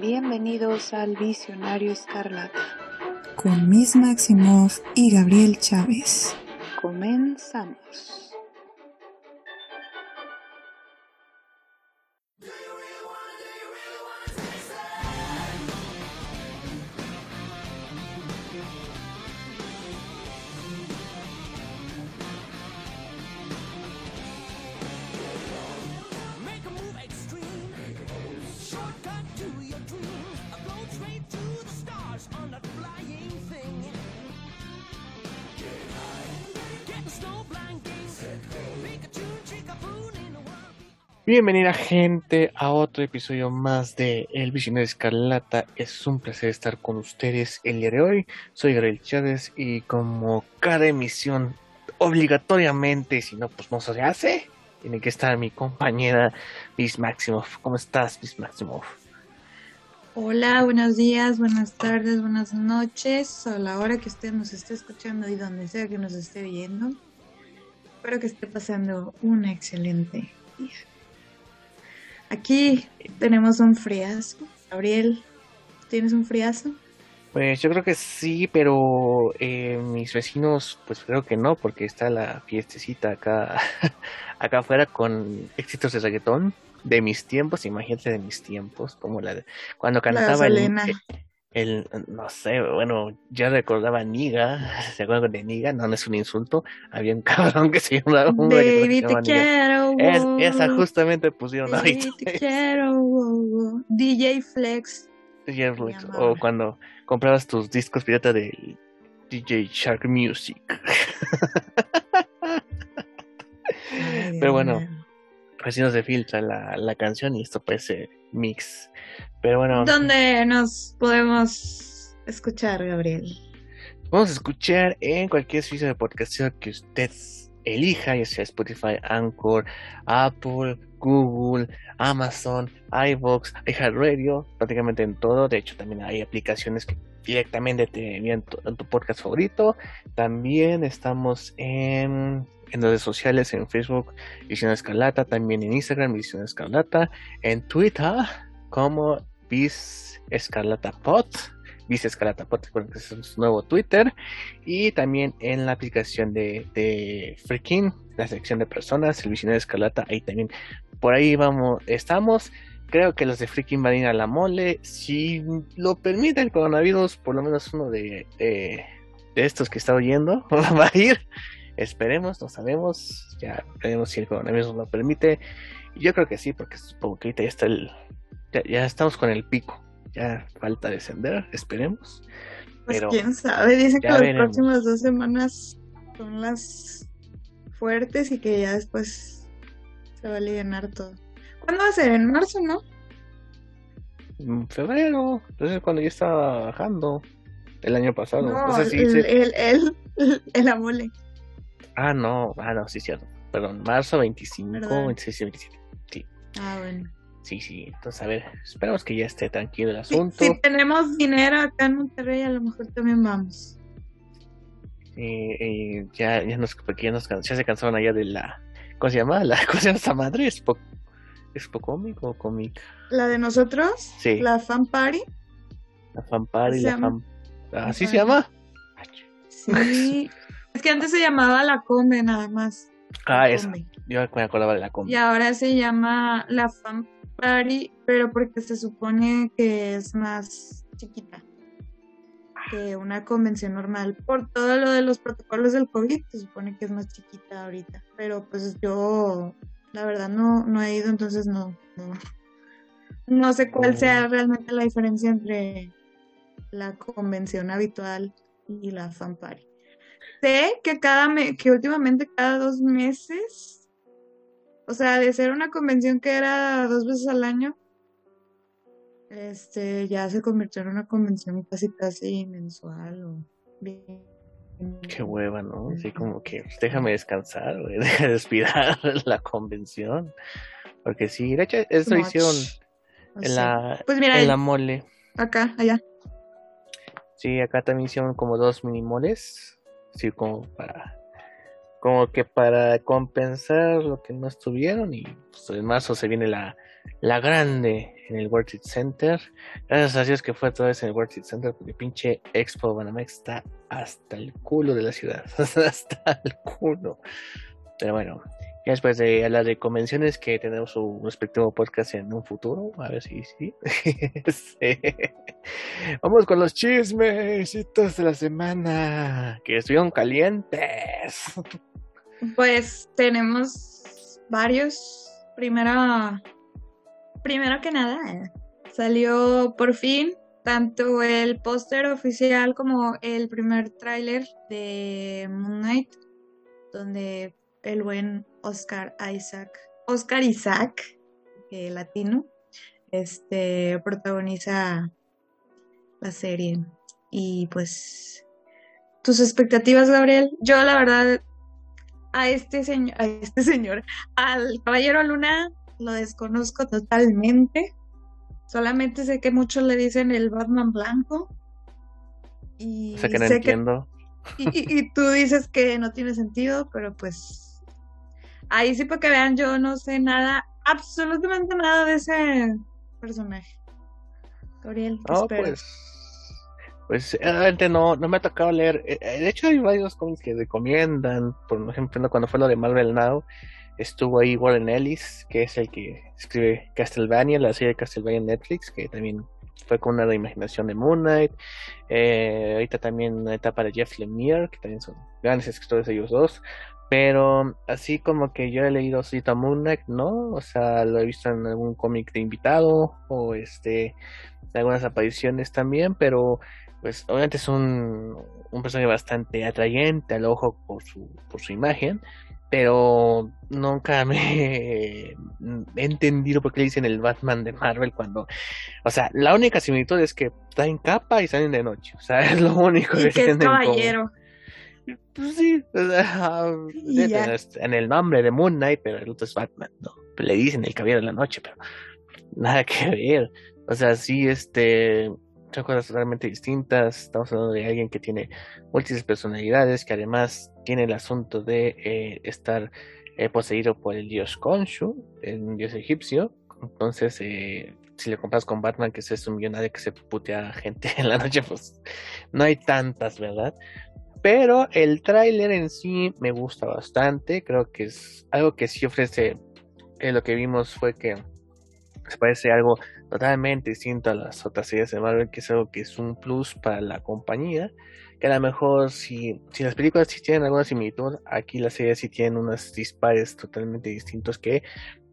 Bienvenidos al Visionario Escarlata. Con Miss Maximoff y Gabriel Chávez. Comenzamos. Bienvenida gente a otro episodio más de El Visionario Escarlata. Es un placer estar con ustedes el día de hoy. Soy Gabriel Chávez y como cada emisión obligatoriamente, si no pues no se hace, tiene que estar mi compañera Miss Maximoff. ¿Cómo estás Miss Maximoff? Hola, buenos días, buenas tardes, buenas noches, a la hora que usted nos esté escuchando y donde sea que nos esté viendo. Espero que esté pasando un excelente día. Aquí tenemos un friazo. Gabriel, ¿tienes un friazo? Pues yo creo que sí, pero eh, mis vecinos, pues creo que no, porque está la fiestecita acá, acá afuera con éxitos de reggaetón de mis tiempos, imagínate de mis tiempos, como la de cuando cantaba el, el, no sé, bueno, ya recordaba Niga, ¿se acuerdan de Niga? No, no es un insulto, había un cabrón que se llamaba un Baby, te quiero, es, esa justamente pusieron Baby, ahorita. te quiero, DJ Flex. DJ Flex, o cuando comprabas tus discos pirata de DJ Shark Music. Ay, Pero bueno, Así no se filtra la, la canción y esto parece mix. Pero bueno, ¿Dónde nos podemos escuchar, Gabriel? Vamos a escuchar en cualquier servicio de podcast que usted elija, ya sea Spotify, Anchor, Apple, Google, Amazon, iVoox, iHeartRadio, prácticamente en todo. De hecho, también hay aplicaciones que directamente te envían tu, en tu podcast favorito. También estamos en, en redes sociales, en Facebook, Visión Escarlata, también en Instagram, Visión Escarlata, en Twitter, como Vis Escarlata Pod. Vice Escarlata Pod, recuerden que es nuevo Twitter. Y también en la aplicación de, de Freaking, la sección de personas, el visionario Escarlata, ahí también. Por ahí vamos, estamos. Creo que los de Freaking van a ir a la mole. Si lo permite el coronavirus, por lo menos uno de, de, de estos que está oyendo va a ir. Esperemos, no sabemos. Ya veremos si el coronavirus nos lo permite. Y yo creo que sí, porque supongo que ahorita ya está el. Ya, ya estamos con el pico ya falta descender, esperemos. Pues Pero quién sabe, dicen que las veremos. próximas dos semanas son las fuertes y que ya después se va a aliviar todo. ¿Cuándo va a ser? En marzo, ¿no? en febrero, entonces cuando ya estaba bajando el año pasado. No, el, el, el amole. Ah, no, ah, no, sí, cierto. Perdón, marzo 25, Perdón. 26 y 27. Sí, Ah, bueno. sí, sí. Entonces, a ver, esperamos que ya esté tranquilo el asunto. si tenemos dinero acá en Monterrey, a lo mejor también vamos. Eh, eh, ya, ya nos, porque ya nos ya se cansaron allá de la, ¿cómo se llama? La cosa esa madre, es po, es cómic o cómic. La de nosotros, Sí. la fan party. La fanpari, ¿Se la llama? fan, ¿así se llama? Sí. es que antes se llamaba la Combe nada más. Ah. Combe. Yo me acordaba de la combi. Y ahora se llama la Fan Party, pero porque se supone que es más chiquita que una convención normal. Por todo lo de los protocolos del COVID, se supone que es más chiquita ahorita. Pero pues yo, la verdad, no, no he ido, entonces no, no, no sé cuál sea realmente la diferencia entre la convención habitual y la Fan Party. Sé que cada me- que últimamente cada dos meses o sea, de ser una convención que era dos veces al año, este, ya se convirtió en una convención casi casi mensual o bien. Qué hueva, ¿no? Así como que pues, déjame descansar, güey, deja de respirar la convención. Porque sí, de hecho, eso hicieron en la, Pues mira, en la mole. acá, allá. Sí, acá también hicieron como dos mini moles. Sí, como para. Como que para compensar lo que no estuvieron. Y pues, en marzo se viene la, la grande en el World Trade Center. Gracias a Dios que fue otra vez en el World Trade Center, porque pinche Expo Banamex está hasta el culo de la ciudad. hasta el culo. Pero bueno, ya después de hablar de convenciones, que tenemos un respectivo podcast en un futuro, a ver si sí. Vamos con los chismesitos de la semana, que estuvieron calientes. Pues tenemos varios. Primero, primero que nada, salió por fin tanto el póster oficial como el primer tráiler de Moon Knight, donde el buen Oscar Isaac, Oscar Isaac, eh, latino, este protagoniza la serie. Y pues, tus expectativas, Gabriel. Yo la verdad a este señor, a este señor, al Caballero Luna, lo desconozco totalmente. Solamente sé que muchos le dicen el Batman blanco. Y o sea que no entiendo. y, tú dices que no tiene sentido, pero pues ahí sí para que vean, yo no sé nada, absolutamente nada de ese personaje. Gabriel, oh, pues pues realmente no, no me ha tocado leer. Eh, eh, de hecho, hay varios cómics que recomiendan. Por ejemplo, cuando fue lo de Marvel Now, estuvo ahí Warren Ellis, que es el que escribe Castlevania, la serie de Castlevania en Netflix, que también fue con una reimaginación de Moon Knight. Eh, ahorita también una etapa de Jeff Lemire, que también son grandes escritores ellos dos. Pero así como que yo he leído a Moon Knight, ¿no? O sea, lo he visto en algún cómic de invitado o este algunas apariciones también, pero pues obviamente es un, un personaje bastante atrayente al ojo por su, por su imagen, pero nunca me he entendido por qué le dicen el Batman de Marvel cuando, o sea, la única similitud es que está en capa y salen de noche, o sea, es lo único que, que es caballero. Pues sí, en el nombre de Moon Knight, pero el otro es Batman, ¿no? Le dicen el caballero de la noche, pero nada que ver. O sea, sí, este, son cosas totalmente distintas. Estamos hablando de alguien que tiene múltiples personalidades, que además tiene el asunto de eh, estar eh, poseído por el dios Khonshu, el dios egipcio. Entonces, eh, si le comparas con Batman, que es un millonario que se putea gente en la noche, pues no hay tantas, ¿verdad? Pero el tráiler en sí me gusta bastante. Creo que es algo que sí ofrece. lo que vimos fue que se parece algo totalmente distinto a las otras series de Marvel, que es algo que es un plus para la compañía. Que a lo mejor, si, si las películas sí tienen alguna similitud, aquí las series sí tienen unos dispares totalmente distintos que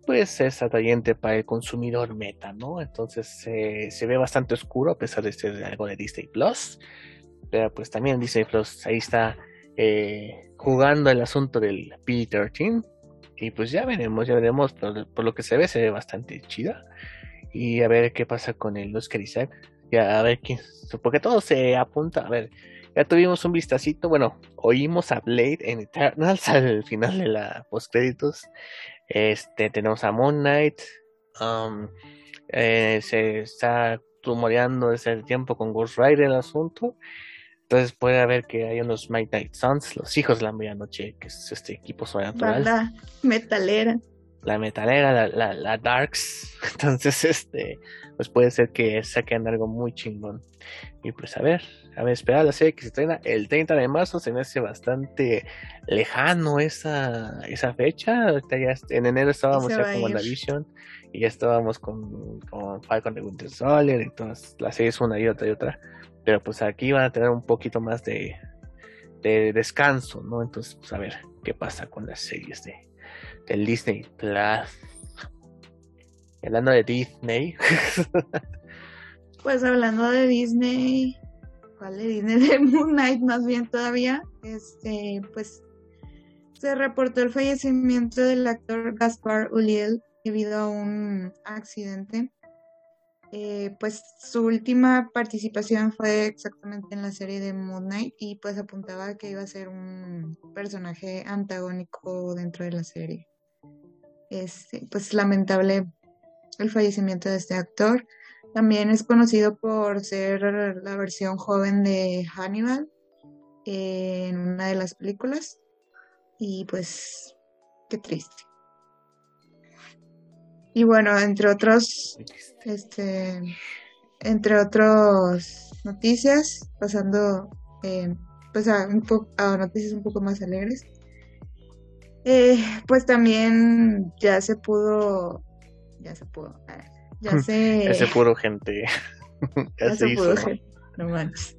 pues es atrayente para el consumidor meta, ¿no? Entonces se ve bastante oscuro a pesar de ser algo de Disney Plus. Pero pues también Disney Plus ahí está eh, jugando el asunto del P13. Y pues ya veremos, ya veremos, por, por lo que se ve, se ve bastante chida y a ver qué pasa con el Oscar Isaac. Ya a ver quién, porque todo se apunta. A ver, ya tuvimos un vistacito. Bueno, oímos a Blade en Eternals al final de la postcréditos. Este, tenemos a Moon Knight. Um, eh, se está rumoreando desde el tiempo con Ghost Rider el asunto. Entonces puede haber que hay unos Might Night Suns, los hijos de la medianoche, que es este equipo sobrenatural. La metalera la metalera, la, la, darks. Entonces, este, pues puede ser que saquen algo muy chingón. Y pues a ver, a ver, esperar la serie que se estrena el 30 de marzo. Se me hace bastante lejano esa, esa fecha. Ya, en enero estábamos ya con WandaVision y ya estábamos con, con Falcon de Winter Soldier. Entonces, la serie es una y otra y otra. Pero pues aquí van a tener un poquito más de, de descanso, ¿no? Entonces, pues a ver qué pasa con las series de, el Disney Plus. Hablando de Disney. pues hablando de Disney, ¿cuál de Disney? De Moon Knight más bien todavía. Este, pues se reportó el fallecimiento del actor Gaspar Uliel debido a un accidente. Eh, pues su última participación fue exactamente en la serie de Moon Knight y pues apuntaba que iba a ser un personaje antagónico dentro de la serie. Este, pues lamentable el fallecimiento de este actor. También es conocido por ser la versión joven de Hannibal en una de las películas. Y pues, qué triste. Y bueno, entre otros, este, entre otros noticias, pasando eh, pues a, a noticias un poco más alegres. Eh, pues también ya se pudo, ya se pudo, ya se, Ese puro gente. ya, ya se, se hizo. pudo, ¿no? gente, no manches.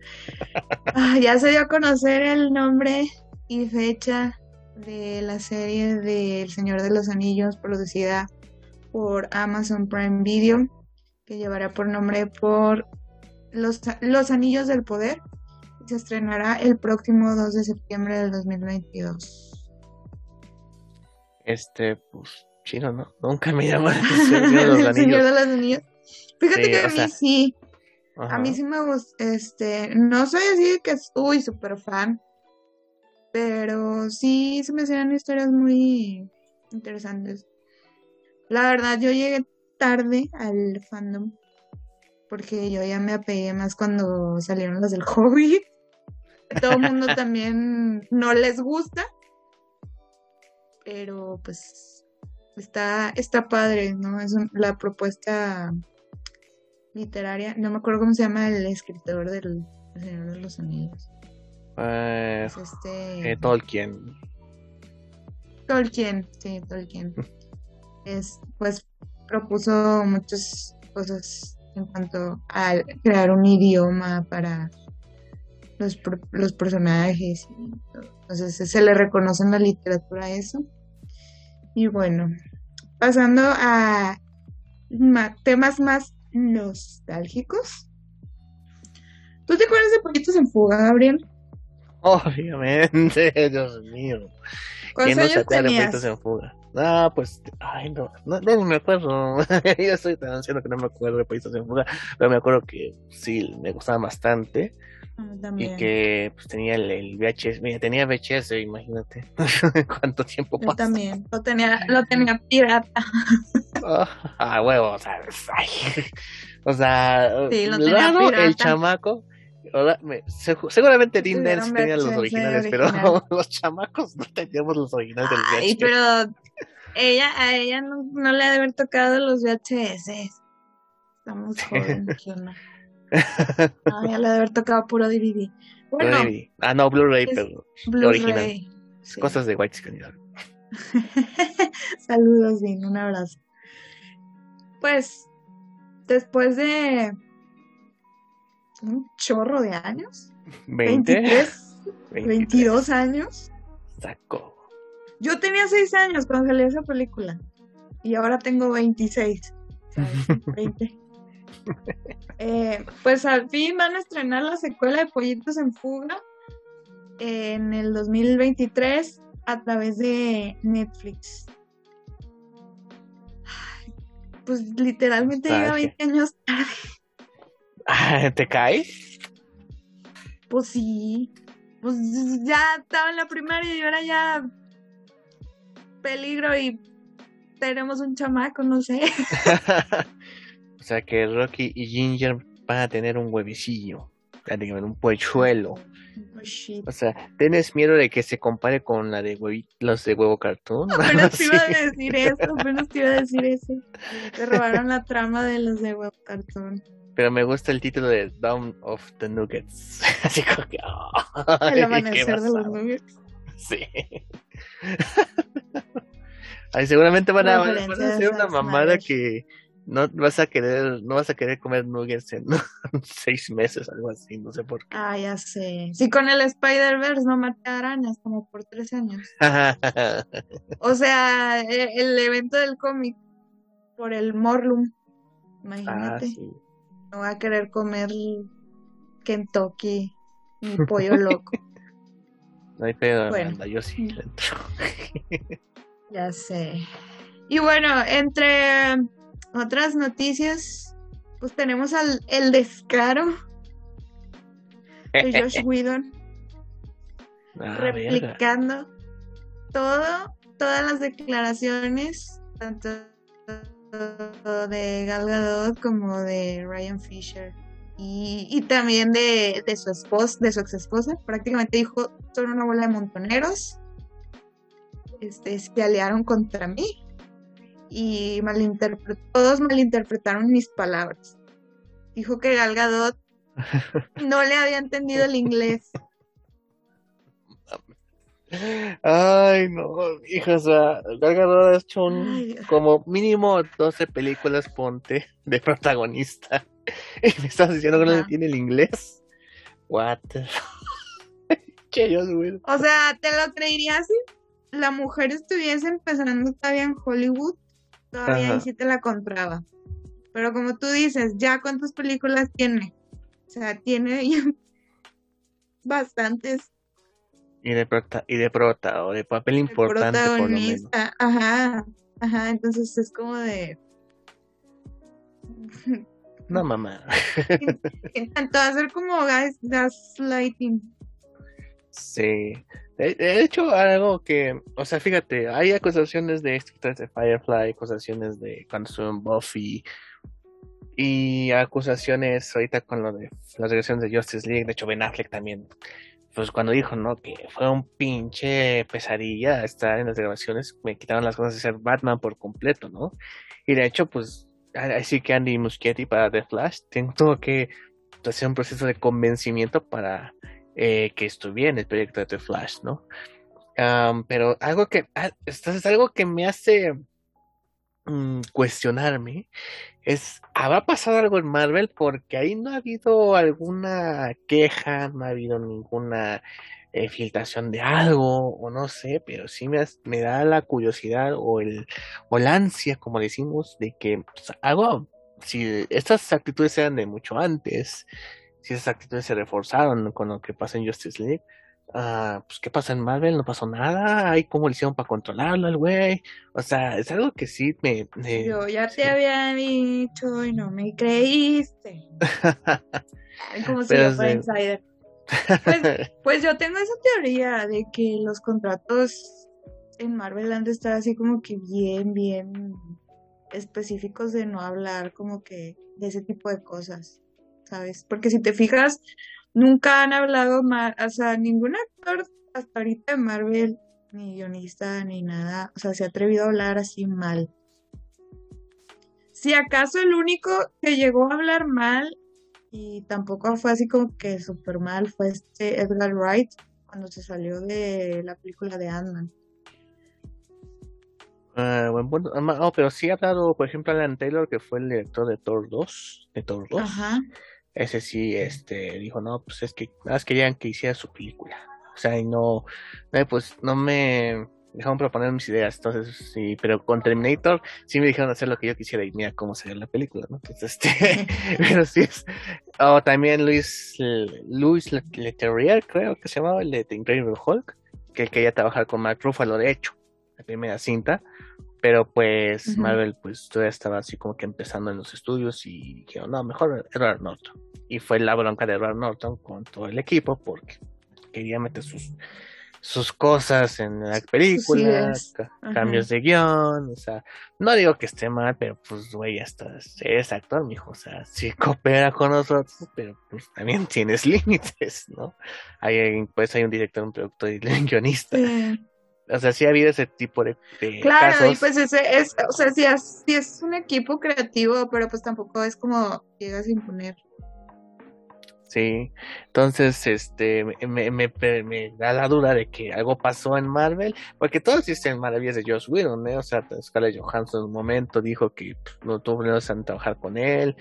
Ah, ya se dio a conocer el nombre y fecha de la serie de El Señor de los Anillos producida por Amazon Prime Video, que llevará por nombre por Los, Los Anillos del Poder. y Se estrenará el próximo 2 de septiembre del 2022. Este, pues, chino, ¿no? Nunca me llama la atención Señor de los El Señor de los Anillos. Fíjate Sí, que a mí sea, sí, Ajá. a mí sí me gusta, este, no soy así de que es, uy, súper fan, pero sí se me hacían historias muy interesantes. La verdad, yo llegué tarde al fandom, porque yo ya me apegué más cuando salieron las del Hobbit. Todo el mundo también no les gusta, pero pues está, está padre, ¿no? Es un- la propuesta literaria, no me acuerdo cómo se llama el escritor del El Señor de los Anillos. Eh, Es este eh, Tolkien. Tolkien, sí, Tolkien. Es, pues propuso muchas cosas en cuanto a crear un idioma para los, los personajes. Entonces se le reconoce en la literatura eso. Y bueno, pasando a ma- temas más nostálgicos. ¿Tú te acuerdas de Pollitos en Fuga, Gabriel? Obviamente, Dios mío. ¿Quién ¿Cuántos no se acuerda de? Pollitos en Fuga? Ah, pues, ay, no, no, no me acuerdo. Yo estoy tan anciano que no me acuerdo de Pollitos en Fuga, pero me acuerdo que sí, me gustaba bastante A mí y que pues, tenía el, el VHS, mira, tenía VHS, imagínate cuánto tiempo Yo pasó. también. Lo tenía, lo tenía pirata. Ah, ah, huevo, o sea, ay, o sea, Sí, lo tenía raro el chamaco. me- seguramente Tuvieron Dance tenía los originales, original. pero los chamacos no teníamos los originales del Ay, VHS. pero ella, a ella no, no le ha de haber tocado los VHS. Estamos jóvenes, ¿qué onda? A ella le de haber tocado puro DVD. Bueno, Blu-ray. Ah, no, Blu-ray, pero Blu-ray. original. Sí. cosas de White Skin. Saludos, Dean, un abrazo. Pues, después de un chorro de años, 20, 23, 23. 22 años, Sacó. Yo tenía 6 años cuando salió esa película. Y ahora tengo 26. ¿sabes? 20. Eh, pues al fin van a estrenar la secuela de Pollitos en Fuga en el 2023 a través de Netflix. Pues literalmente llega Nostalgia. 20 años. Ah, ¿Te caes? Pues sí. Pues ya estaba en la primaria y ahora ya peligro y tenemos un chamaco, no sé. o sea que Rocky y Ginger van a tener un huevecillo. Van a tener un. Oh, shit. O sea, ¿tienes miedo de que se compare con la de huevi- los de huevo cartoon? Apenas te Sí. iba a decir eso, apenas te iba a decir eso. Te robaron la trama de los de web cartoon. Pero me gusta el título de Dawn of the Nuggets. Así como que. El ay, qué amanecer de los nuggets. Sí. Ay, seguramente van a, van a hacer una mamada que no vas a querer, no vas a querer comer nuggets en seis meses, algo así, no sé por qué. Ah, ya sé. Sí, con el Spider-Verse no maté arañas como por tres años. O sea, e- el, evento del cómic por el Morlum. ah, Imagínate. sí. No va a querer comer Kentucky ni pollo loco. No hay pedo, Bueno. Amanda, yo sí le entro. Ya sé. Y bueno, entre otras noticias, pues tenemos al el descaro de Josh Whedon Ah, verga. replicando todo, todas las declaraciones, tanto de Gal Gadot como de Ryan Fisher. Y, y también de, de su esposa, de su ex esposa, prácticamente dijo, son una bola de montoneros, este, se aliaron contra mí y malinterpretó, todos malinterpretaron mis palabras. Dijo que Gal Gadot no le había entendido el inglés. Ay, no, hija, o sea, Gal Gadot ha hecho un, Ay, como mínimo 12 películas, ponte, de protagonista. Y me estás diciendo que no tiene el inglés. What Dios, güey. O sea, ¿te lo creerías si la mujer estuviese empezando todavía en Hollywood? Todavía Ajá. ahí sí te la compraba. Pero como tú dices, ¿ya cuántas películas tiene? O sea, tiene ya bastantes Y de prota, y de prota, o de papel de importante por lo menos. Ajá, ajá, entonces es como de... No, mamá. Intentó hacer como gas, gaslighting. Sí. De, hecho, algo que, o sea, fíjate, hay acusaciones de escritores de Firefly, acusaciones de cuando en Buffy, y acusaciones ahorita con lo de las regresiones de Justice League, de hecho Ben Affleck también, pues cuando dijo, ¿no? Que fue un pinche pesadilla estar en las grabaciones, me quitaron las cosas de ser Batman por completo, ¿no? Y de hecho, pues, así que Andy Muschietti para The Flash tuvo que hacer un proceso de convencimiento para eh, que estuviera en el proyecto de The Flash, ¿no? Pero algo que, ah, esto es algo que me hace mm, cuestionarme es, ¿habrá pasado algo en Marvel? Porque ahí no ha habido alguna queja, no ha habido ninguna eh, filtración de algo, o no sé, pero sí me da la curiosidad o el, o la ansia, como decimos, de que pues, algo, si estas actitudes eran de mucho antes, si esas actitudes se reforzaron con lo que pasa en Justice League, ah, pues ¿qué pasa en Marvel? No pasó nada, cómo le hicieron para controlarlo el güey, o sea, es algo que sí me... me- Yo ya sí. te había dicho y no me creíste. Ay, Como si yo fuera sí. insider. Pues, pues yo tengo esa teoría de que los contratos en Marvel han de estar así como que bien, bien específicos de no hablar como que de ese tipo de cosas, ¿sabes? Porque si te fijas, nunca han hablado mal, o sea, ningún actor hasta ahorita de Marvel, ni guionista, ni nada, o sea, se ha atrevido a hablar así mal. Si acaso el único que llegó a hablar mal y tampoco fue así como que súper mal fue este Edgar Wright cuando se salió de la película de Ant-Man. Ah, buen punto. Ah, oh, pero sí ha hablado, por ejemplo, Alan Taylor, que fue el director de Thor 2, de Thor 2. Ajá. Ese sí, este, dijo, no, pues es que nada más querían que hiciera su película. O sea, y no, no, pues no me dejaron proponer mis ideas. Entonces, sí, pero con Terminator sí me dijeron hacer lo que yo quisiera y mira cómo sería la película, ¿no? Entonces, este, pero sí es. O también Luis, Luis Leterrier, creo que se llamaba, el de The Incredible Hulk, que quería trabajar con Mark Ruffalo, de hecho, la primera cinta. Pero pues. Marvel pues todavía estaba así como que empezando en los estudios y dijeron, no, mejor Edward Norton. Y fue la bronca de Edward Norton con todo el equipo porque quería meter sus, sus cosas en la película, ideas. ca- Ajá. cambios de guion, o sea, no digo que esté mal, pero pues güey, ya estás, eres actor, mijo, o sea, sí coopera con nosotros, pero pues también tienes límites, ¿no? Hay, pues hay un director, un productor y un guionista. Sí. O sea, sí ha habido ese tipo de, de Claro, casos. y pues ese es, o sea, sí es, sí es un equipo creativo, pero pues tampoco es como llegas a imponer. Sí, entonces este me, me, da la duda de que algo pasó en Marvel, porque todos dicen maravillas de Joss Whedon, ¿eh? O sea, Scarlett Johansson en un momento dijo que pues, no tuvo problemas en trabajar con él,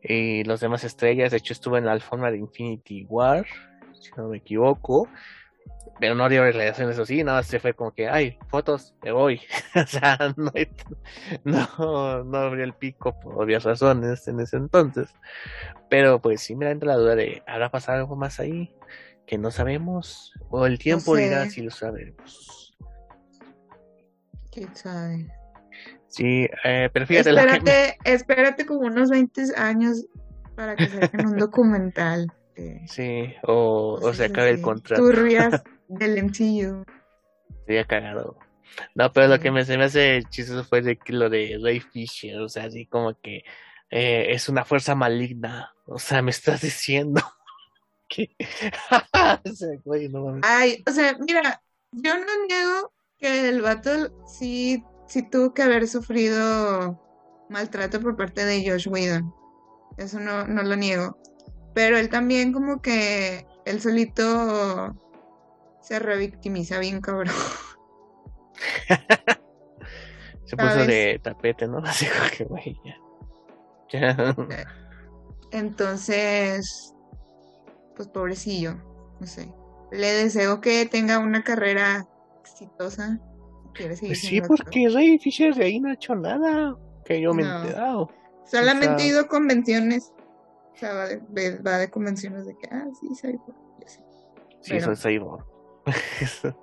y los demás estrellas, de hecho estuvo en la alfombra de Infinity War, si no me equivoco, pero no dio declaraciones así, nada más se fue como que, ay, fotos, me voy, o sea, no, hay- no, no abrió el pico por obvias razones en ese entonces. Pero pues sí me da la duda de, ¿habrá pasado algo más ahí que no sabemos? O el tiempo sé. dirá si lo sabemos. ¿Quién sabe? Sí, eh, pero fíjate la que- Espérate, espérate como unos 20 años para que saquen un documental de Sí, o, o se acabe el contrato. turbias del MCU. Sería cagado. No, pero lo que me, se me hace chistoso fue de que lo de Ray Fisher, o sea, así como que eh, es una fuerza maligna. O sea, me estás diciendo que... Ay, o sea, mira, yo no niego que el vato sí sí tuvo que haber sufrido maltrato por parte de Josh Whedon. Eso no, no lo niego. Pero él también como que él solito se revictimiza bien cabrón. Se puso ¿Sabes? de tapete, ¿no? Así como que, güey, ya. Ya. Entonces, pues pobrecillo, no sé. Le deseo que tenga una carrera exitosa. Pues sí, porque Ray Fisher de ahí no ha hecho nada que yo me he enterado. Solamente o sea- he ido a convenciones. O sea, va de, va de convenciones de que, ah, sí, Cyborg. Sí, Pero- soy Cyborg.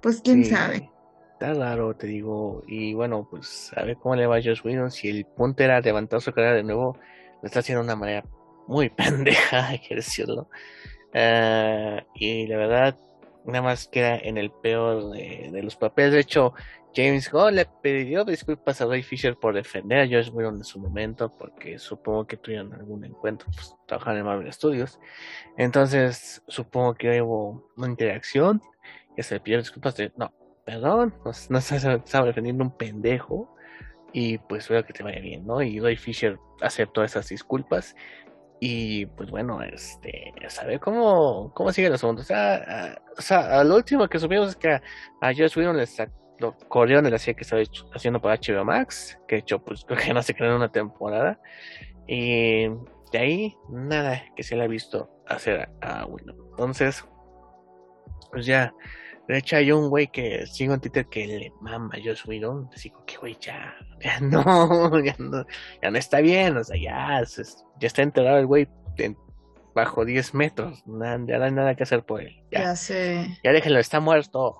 Pues quién Sí, sabe. Está raro, te digo. Y bueno, pues a ver cómo le va a Josh Whedon. Si el punto era levantar su carrera de nuevo, lo está haciendo de una manera muy pendeja, hay que decirlo. Ah, y la verdad, nada más queda en el peor de, de los papeles. De hecho, James Gunn le pidió disculpas a Ray Fisher por defender a Josh Whedon en su momento, porque supongo que tuvieron algún encuentro, pues trabajaban en Marvel Studios. Entonces, supongo que hubo una interacción que se le pidió disculpas de, no, perdón, no, no estaba defendiendo un pendejo y pues espero que te vaya bien, ¿no? Y Ray Fisher aceptó esas disculpas y pues bueno, este, saber cómo, cómo sigue el asunto. O sea, o sea, a lo último que supimos es que a, a Josh le sa- lo corrieron de la serie que estaba hecho- haciendo para HBO Max, que de hecho pues creo que no se en una temporada y de ahí nada que se le ha visto hacer a, a. Entonces, pues ya, de hecho hay un güey que sigo en Twitter que le mama a Josh Whedon, como que güey ya, ya no, ya no, ya no está bien, o sea, ya, ya está enterrado el güey en- bajo 10 metros, nada, ya no hay nada que hacer por él, ya, Ya sé. ya déjenlo, está muerto.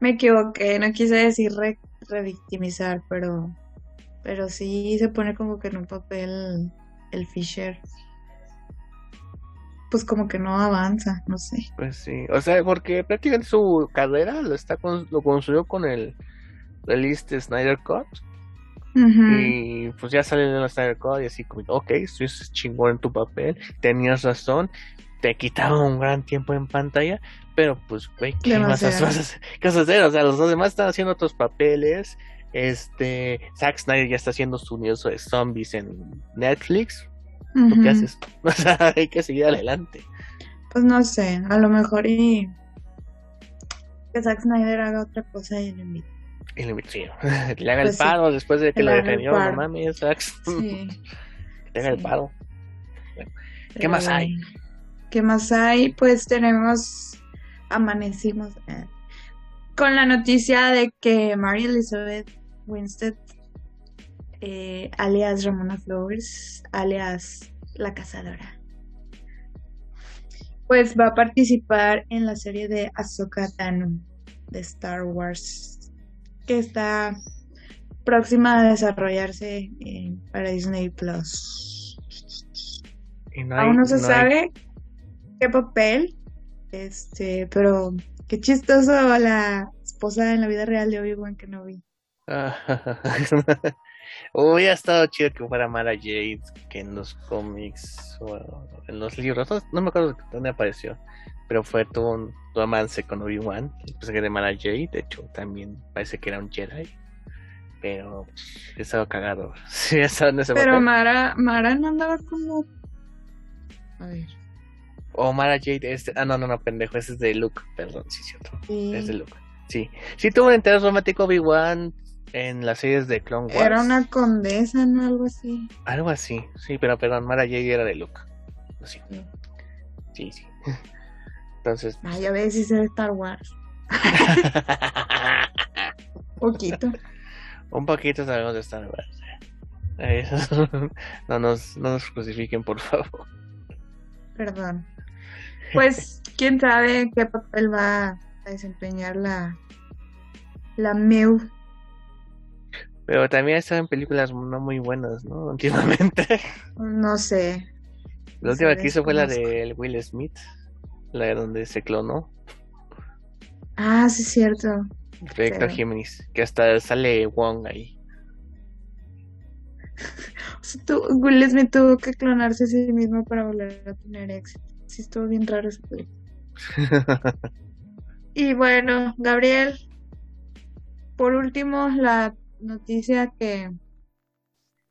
Me equivoqué, no quise decir re- revictimizar, pero, pero sí se pone como que en un papel el Fisher. Pues como que no avanza, no sé. Pues sí, o sea, porque prácticamente su carrera lo está con- lo construyó con el release de Snyder Cut y pues ya sale de la Snyder Cut y así como, ok, estuviste chingón en tu papel, tenías razón, te quitaba un gran tiempo en pantalla, pero pues, güey, ¿qué más vas a hacer? ¿Qué vas a hacer? O sea, los dos demás están haciendo otros papeles, este, Zack Snyder ya está haciendo su universo de zombies en Netflix, ¿tú qué haces? O sea, hay que seguir adelante. Pues no sé, a lo mejor y que Zack Snyder haga otra cosa y lo invite. Y le, sí, le haga Pues el sí, paro después de que lo le el defendió, no mames, Zack. Sí. Le haga el sí. paro. ¿Qué Pero más hay? ¿Qué más hay? Pues tenemos, amanecimos eh, con la noticia de que Mary Elizabeth Winstead, eh, alias Ramona Flowers, alias La Cazadora, pues va a participar en la serie de Ahsoka Tano de Star Wars, que está próxima a desarrollarse para Disney Plus. Y no hay- Aún no se sabe qué papel, este, pero qué chistoso la esposa en la vida real de Obi-Wan Kenobi. Hubiera estado chido que fuera Mara Jade, que en los cómics o en los libros, no, no me acuerdo dónde apareció, pero fue todo un tu romance con Obi-Wan, el personaje de Mara Jade, de hecho también parece que era un Jedi, pero estaba cagado. Sí, en ese Pero papel. Mara, Mara no andaba como... A ver. O Mara Jade, este, ah no, no, no, pendejo, ese es de Luke, perdón, sí, cierto. sí, Es de Luke. Sí. Sí tuvo un interés romántico Obi-Wan en las series de Clone Wars. Era una condesa, ¿no? Algo así. Algo así. Sí, pero perdón, Mara Jade era de Luke. Sí, Sí. sí. sí. Entonces. Ah, ya ves, sí se ve Star Wars. Poquito. un poquito sabemos de Star Wars. Eh, no nos, no nos crucifiquen, por favor. Perdón. Pues, quién sabe qué papel va a desempeñar la, la Meu. Pero también ha estado en películas no muy buenas, ¿no? Últimamente. No sé. La última que hizo fue la de Will Smith. La de donde se clonó. Ah, sí, es cierto. El proyecto Sí. Géminis. Que hasta sale Wong ahí. O sea, tu- Will Smith tuvo que clonarse a sí mismo para volver a tener éxito. Sí, estuvo bien raro ese. Y bueno, Gabriel, por último, la noticia que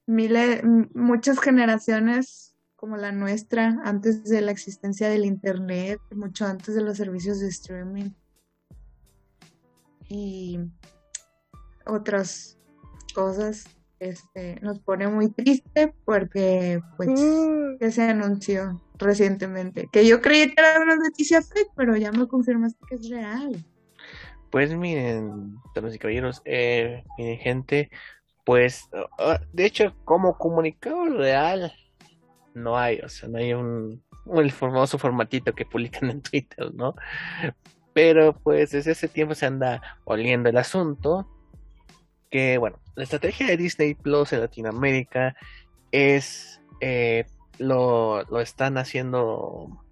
miles, muchas generaciones como la nuestra, antes de la existencia del internet, mucho antes de los servicios de streaming y otras cosas, este, nos pone muy triste porque pues que se anunció recientemente, que yo creí que era una noticia fake, pero ya me confirmaste que es real. Pues miren, damas y caballeros, eh, miren gente, pues ah, de hecho como comunicado real no hay, o sea, no hay un, el famoso formatito que publican en Twitter, ¿no? Pero pues desde ese tiempo se anda oliendo el asunto, que bueno, la estrategia de Disney Plus en Latinoamérica es, eh, lo, lo están haciendo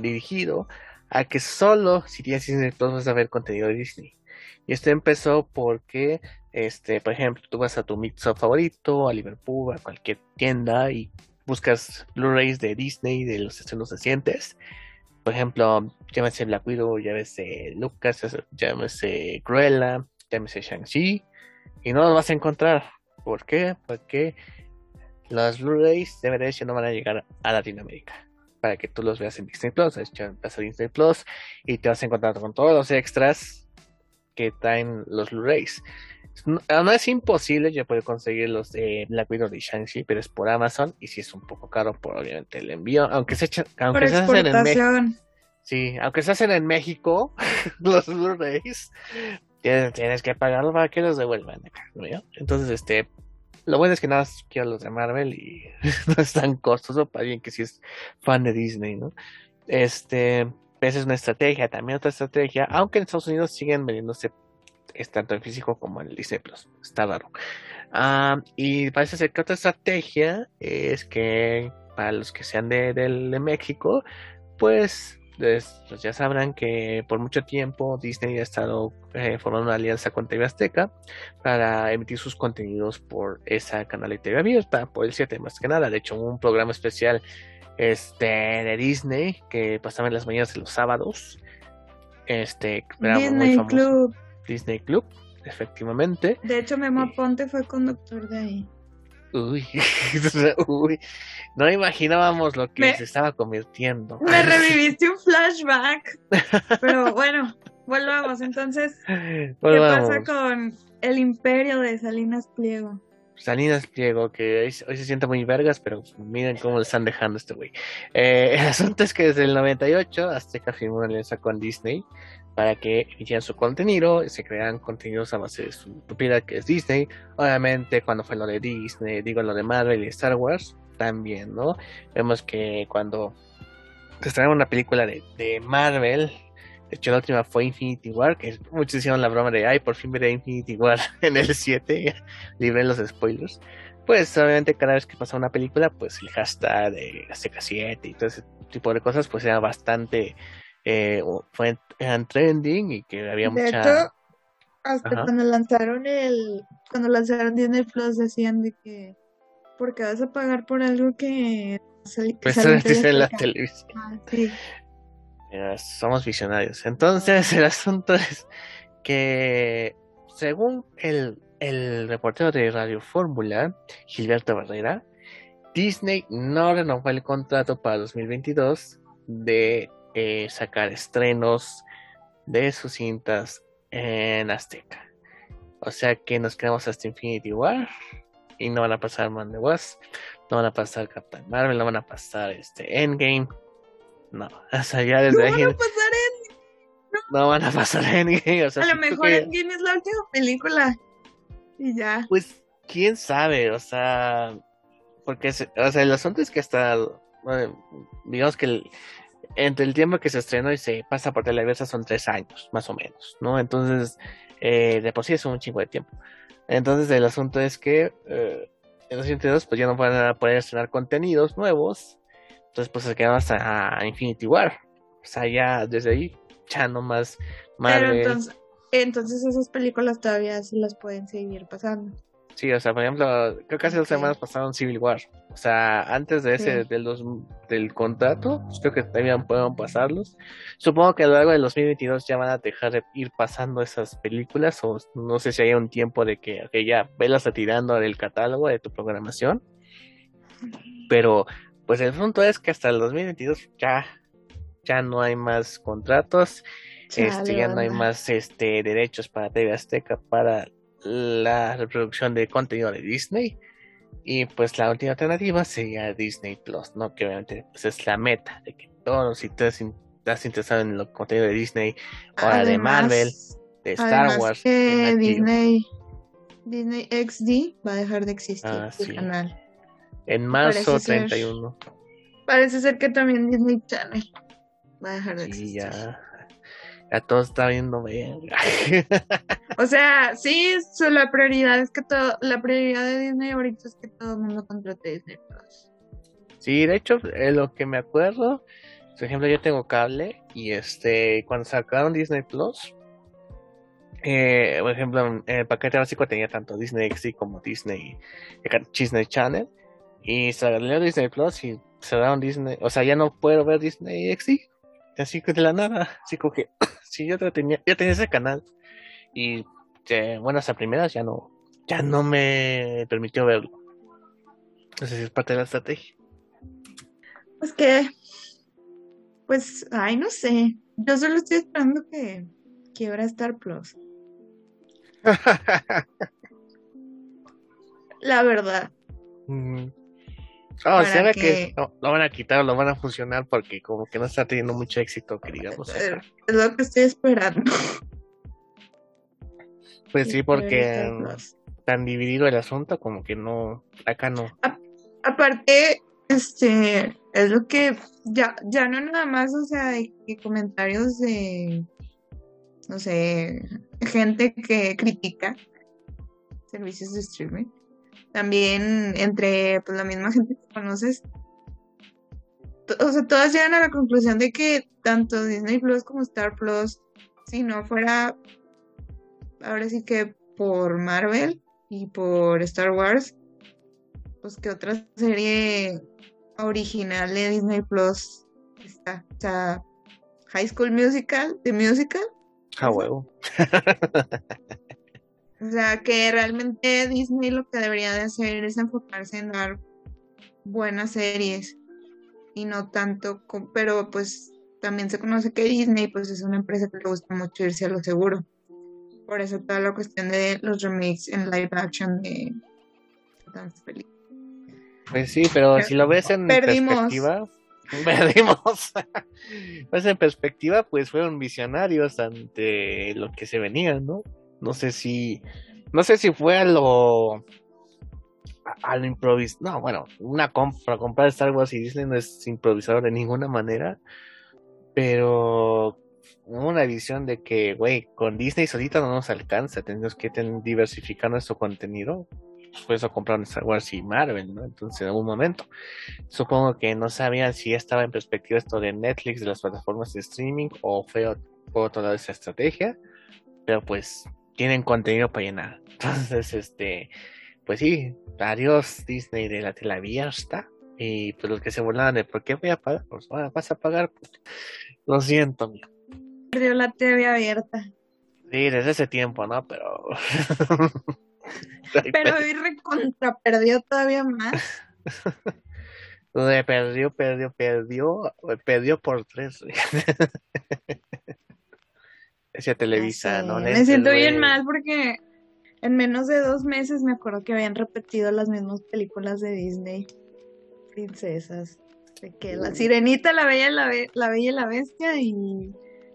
dirigido a que solo tienes Disney Plus vas a ver contenido de Disney. Y esto empezó porque, este, por ejemplo, tú vas a tu Mixup favorito, a Liverpool, a cualquier tienda y buscas Blu-rays de Disney de los estrenos recientes. Por ejemplo, llámese Black Widow, llámese Lucas, llámese Cruella, llámese Shang-Chi, y no los vas a encontrar. ¿Por qué? Porque los Blu-rays DVDs ya no van a llegar a Latinoamérica para que tú los veas en Disney Plus. De hecho, Vas a Disney Plus y te vas a encontrar con todos los extras que traen los Blu-rays. No, no es imposible, yo puedo conseguir los de Black Widow de Shang-Chi, pero es por Amazon y si es un poco caro por obviamente el envío, aunque se echa- Por aunque se hacen en México. Sí, aunque se hacen en México, los Blu-rays, tienes, tienes que pagarlo para que los devuelvan acá, ¿no? Entonces, este, lo bueno es que nada más quiero los de Marvel y no es tan costoso para alguien que sí es fan de Disney, ¿no? Este, esa es una estrategia, también otra estrategia, aunque en Estados Unidos siguen vendiéndose tanto en físico como en el Disney Plus, está raro. Ah, y parece ser que otra estrategia es que para los que sean de, de México, pues, pues, pues ya sabrán que por mucho tiempo Disney ha estado eh, formando una alianza con TV Azteca para emitir sus contenidos por esa canal de TV abierta, por el 7 más que nada. De hecho, un programa especial este, de Disney que pasaba en las mañanas de los sábados. Este, era muy Disney famoso. Club. Disney Club, efectivamente. De hecho, Memo. Aponte fue conductor de ahí. Uy, uy, no imaginábamos lo que Me- se estaba convirtiendo. Me reviviste un flashback. Pero bueno, volvamos. Entonces, ¿qué pasa con el imperio de Salinas Pliego? Salinas Pliego, que hoy, hoy se siente muy vergas, pero miren cómo le están dejando este güey. Eh, el asunto es que desde el 98 Azteca firmó una alianza con Disney para que emitieran su contenido y se crearan contenidos a base de su propiedad que es Disney. Obviamente cuando fue lo de Disney, digo lo de Marvel y Star Wars, también, ¿no? Vemos que cuando se estrenó una película de, de Marvel, de hecho la última fue Infinity War, que muchos hicieron la broma de, ay, por fin veré Infinity War en el 7, libre los spoilers. Pues obviamente cada vez que pasaba una película, pues el hashtag de Azteca 7 y todo ese tipo de cosas, pues era bastante, eh, fue, eran trending y que había De mucha... hecho, hasta Ajá. cuando lanzaron el, cuando lanzaron Disney Plus decían de que, ¿por qué vas a pagar por algo que, sal- Pues en dice en la televisión. Ah, sí. Mira, somos visionarios. Entonces, el asunto es que, según el, el reportero de Radio Fórmula, Gilberto Barrera, Disney no renovó el contrato para 2022 de eh, sacar estrenos de sus cintas en Azteca. O sea que nos quedamos hasta Infinity War y no van a pasar Man de Wasp, no van a pasar Captain Marvel, no van a pasar este Endgame. No, o sea, ya desde No ahí van a pasar en- no van a pasar Endgame. O sea, a lo si mejor que- Endgame es la última película. Y ya. Pues, quién sabe, o sea, porque, o sea, el asunto es que hasta, bueno, digamos que el- entre el tiempo que se estrenó y se pasa por televersa son tres años, más o menos, ¿no? Entonces, eh, de por sí es un chingo de tiempo. Entonces, el asunto es que eh, en 2022 pues ya no van a poder estrenar contenidos nuevos, entonces pues se quedan hasta Infinity War. O sea, ya desde ahí, ya no más Pero entonces, entonces esas películas todavía se las pueden seguir pasando. Sí, o sea, por ejemplo, creo que hace dos semanas pasaron Civil War. O sea, antes de ese, Sí. del, dos- del contrato, pues creo que también pueden pasarlos. Supongo que a lo largo del 2022 ya van a dejar de ir pasando esas películas, o no sé si hay un tiempo de que, que ya velas retirando del catálogo de tu programación. Pero, pues el punto es que hasta el 2022 ya, ya no hay más contratos. Este, ya no hay más este derechos para TV Azteca para la reproducción de contenido de Disney. Y pues la última alternativa sería Disney Plus, ¿no? Que obviamente pues, es la meta de que todos, si estás, estás interesado en el contenido de Disney, ahora de Marvel, de Star Wars, que. Disney, Disney XD va a dejar de existir Ah, sí. canal. en marzo parece ser- 31. Parece ser que también Disney Channel va a dejar de existir. ya, ya todo está viendo bien. O sea, sí, su- la prioridad es que todo, la prioridad de Disney ahorita es que todo el mundo contrate Disney Plus. Sí, de hecho, eh, lo que me acuerdo, por ejemplo, yo tengo cable y este, cuando sacaron Disney Plus, eh, por ejemplo, en el paquete básico tenía tanto Disney XD como Disney, eh, Disney Channel y salió Disney Plus y cerraron Disney, o sea, ya no puedo ver Disney XD, así que de la nada, así como que, sí, yo tenía, ya tenía ese canal y eh, buenas a primeras ya no, ya no me permitió verlo. No sé si es parte de la estrategia. Pues que, pues, ay, no sé. Yo solo estoy esperando que quiebra Star Plus. La verdad. Mm. Oh, Para se ve que, que- no, lo van a quitar, lo van a fusionar porque como que no está teniendo mucho éxito, que digamos. Eh, Es lo que estoy esperando. Pues sí, porque tan dividido el asunto como que no, acá no. Aparte, este, es lo que ya, ya no nada más, o sea, de que comentarios de, no sé, gente que critica servicios de streaming. También entre pues, la misma gente que conoces. O sea, todas llegan a la conclusión de que tanto Disney Plus como Star Plus, si no fuera, ahora sí que por Marvel y por Star Wars, pues que otra serie original de Disney Plus está. O sea, High School Musical, de Musical. A huevo. O sea, que realmente Disney lo que debería de hacer es enfocarse en dar buenas series y no tanto, con- pero pues también se conoce que Disney pues es una empresa que le gusta mucho irse a lo seguro. Por eso toda la cuestión de los remakes en live action de tantas películas. Pues sí, pero si lo ves en Perdimos. perspectiva, perdimos. pues en perspectiva, pues fueron visionarios ante lo que se venía, ¿no? No sé si, no sé si fue a lo, a, a lo improvis, no, bueno, una compra, comprar Star Wars y Disney no es improvisador de ninguna manera, pero una visión de que, güey, con Disney solita no nos alcanza, tenemos que ten- diversificar nuestro contenido por eso compraron Star Wars y Marvel, ¿no? Entonces, en algún momento. Supongo que no sabían si estaba en perspectiva esto de Netflix, de las plataformas de streaming, o fue por otro esa estrategia. Pero pues, tienen contenido para llenar. Entonces, este, pues sí, adiós Disney de la televista. Y pues los que se burlaban de por qué voy a pagar, pues "Ah, vas a pagar. Pues, lo siento, amigo. Perdió la TV abierta. Sí, desde ese tiempo, ¿no? Pero. Pero hoy recontra perdió todavía más. Perdió, perdió, perdió, perdió por tres. Decía Televisa, ¿no? Me siento bien mal porque en menos de dos meses me acuerdo que habían repetido las mismas películas de Disney. Princesas. De que la Sirenita, la Bella, la, Be- la Bella y la Bestia y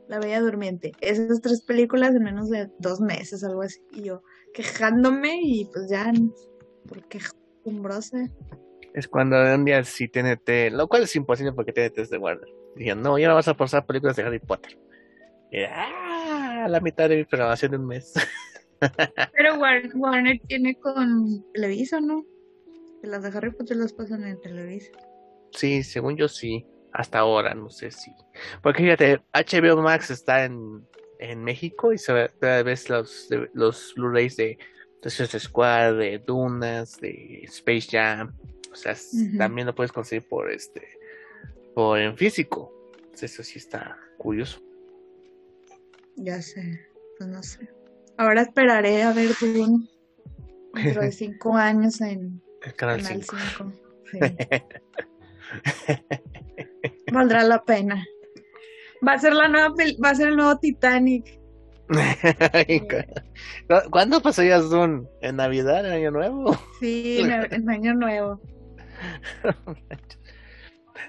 la Bella Durmiente. Esas tres películas en menos de dos meses, algo así. Y yo quejándome y pues ya, por quejumbrosa. Es cuando un día sí TNT, lo cual es imposible porque TNT es de Warner. Dijeron, no, ya no vas a pasar películas de Harry Potter. Y, ah, la mitad de mi programación de un mes. Pero War- Warner tiene con Televisa, ¿no? Que las de Harry Potter las pasan en Televisa. sí, según yo sí. Hasta ahora, no sé si. Porque fíjate, HBO Max está en, en México y se ve- ves los, los Blu-rays de de Suicide Squad, de Dunas, de Space Jam. O sea, también lo puedes conseguir por este, por en físico. Entonces, eso sí está curioso. Ya sé, pues no sé. Ahora esperaré a ver Dune dentro de cinco años en El canal Canal 5. 5. Sí. Valdrá la pena. Va a ser la nueva va a ser el nuevo Titanic. ¿Cu- ¿Cuándo pasarías Dune? ¿En Navidad, en Año Nuevo? Sí, en, en año nuevo.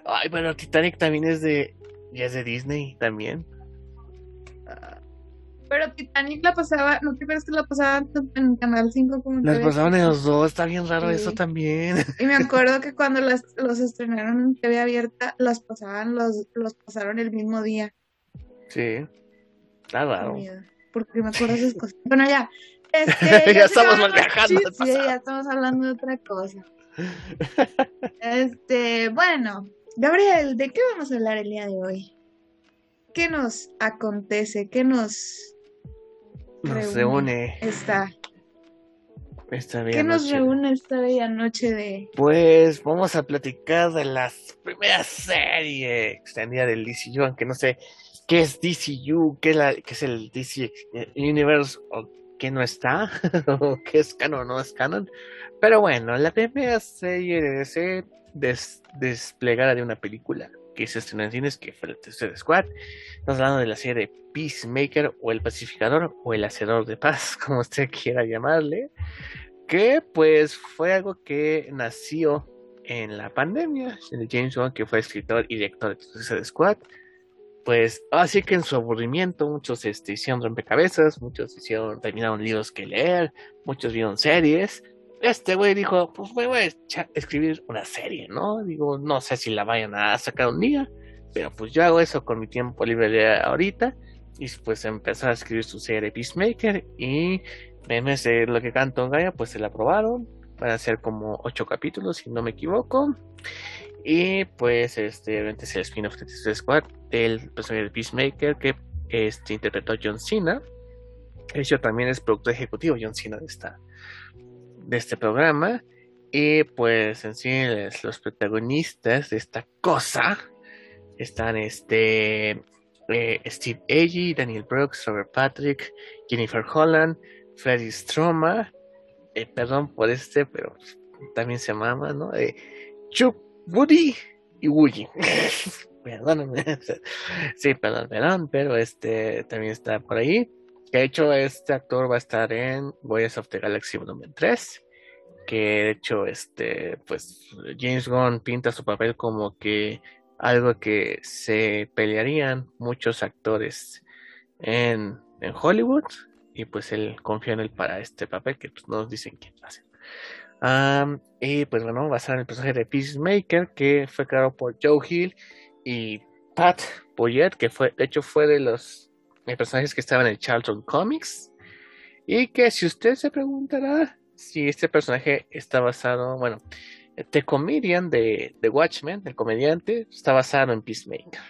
Ay, pero Titanic también es de. Ya es de Disney también. Pero Titanic la pasaba, ¿no te acuerdas que la pasaban en Canal 5 como en Las TV? pasaban en los dos, está bien raro Sí. eso también. Y me acuerdo que cuando las, los estrenaron en TV abierta, las pasaban, los, los pasaron el mismo día. Sí. Está raro. Porque me acuerdo esas cosas. Bueno, ya. Este, Ya estamos chistes, Sí, ya estamos hablando de otra cosa. Este, bueno, Gabriel, ¿de qué vamos a hablar el día de hoy? ¿Qué nos acontece? ¿Qué nos Nos reúne esta, esta qué bella nos noche. reúne esta bella noche de Pues vamos a platicar de las primeras series extendida del DCU, aunque no sé qué es DCU, qué es, la, qué es el DC Universe o qué no está, o qué es canon o no es canon. Pero bueno, la primera serie de DC des- desplegada de una película que se estrenó en cines, que fue el Squad. Estamos hablando de la serie de Peacemaker o el Pacificador o el Hacedor de Paz, como usted quiera llamarle que pues fue algo que nació en la pandemia. James Wan, que fue escritor y director de Suicide Squad, pues así que en su aburrimiento muchos este, hicieron rompecabezas, muchos hicieron, terminaron libros que leer, muchos vieron series. Este güey dijo, pues me voy a escribir una serie, ¿no? Digo, no sé si la vayan a sacar un día, pero pues yo hago eso con mi tiempo libre de ahorita. Y pues empezó a escribir su serie Peacemaker y memes de lo que canto Gaia, pues se la aprobaron. Van a ser como ocho capítulos, si no me equivoco. Y pues este obviamente es el spin-off de Squad del personaje de Peacemaker que este, interpretó John Cena. De hecho, también es productor ejecutivo John Cena de, esta, de este programa. Y pues en sí los protagonistas de esta cosa están este eh, Steve Agee, Daniel Brooks, Robert Patrick, Jennifer Holland, Freddy Stroma, eh, perdón por este, pero también se mama, ¿no? Eh, Chuck Woody y Woody. Perdóname. sí, perdón, perdón, pero este también está por ahí. Que de hecho este actor va a estar en Voyage of the Galaxy Volumen 3. Que de hecho, este, pues James Gunn pinta su papel como que algo que se pelearían muchos actores en, en Hollywood y pues él confía en él para este papel que pues, no nos dicen quién ser. Am, y pues bueno, basado en el personaje de Peacemaker que fue creado por Joe Hill y Pat Boyette que fue, de hecho fue de los eh, personajes que estaban en Charlton Comics y que si usted se preguntará si este personaje está basado, bueno, The Comedian de, de Watchmen, el comediante, está basado en Peacemaker.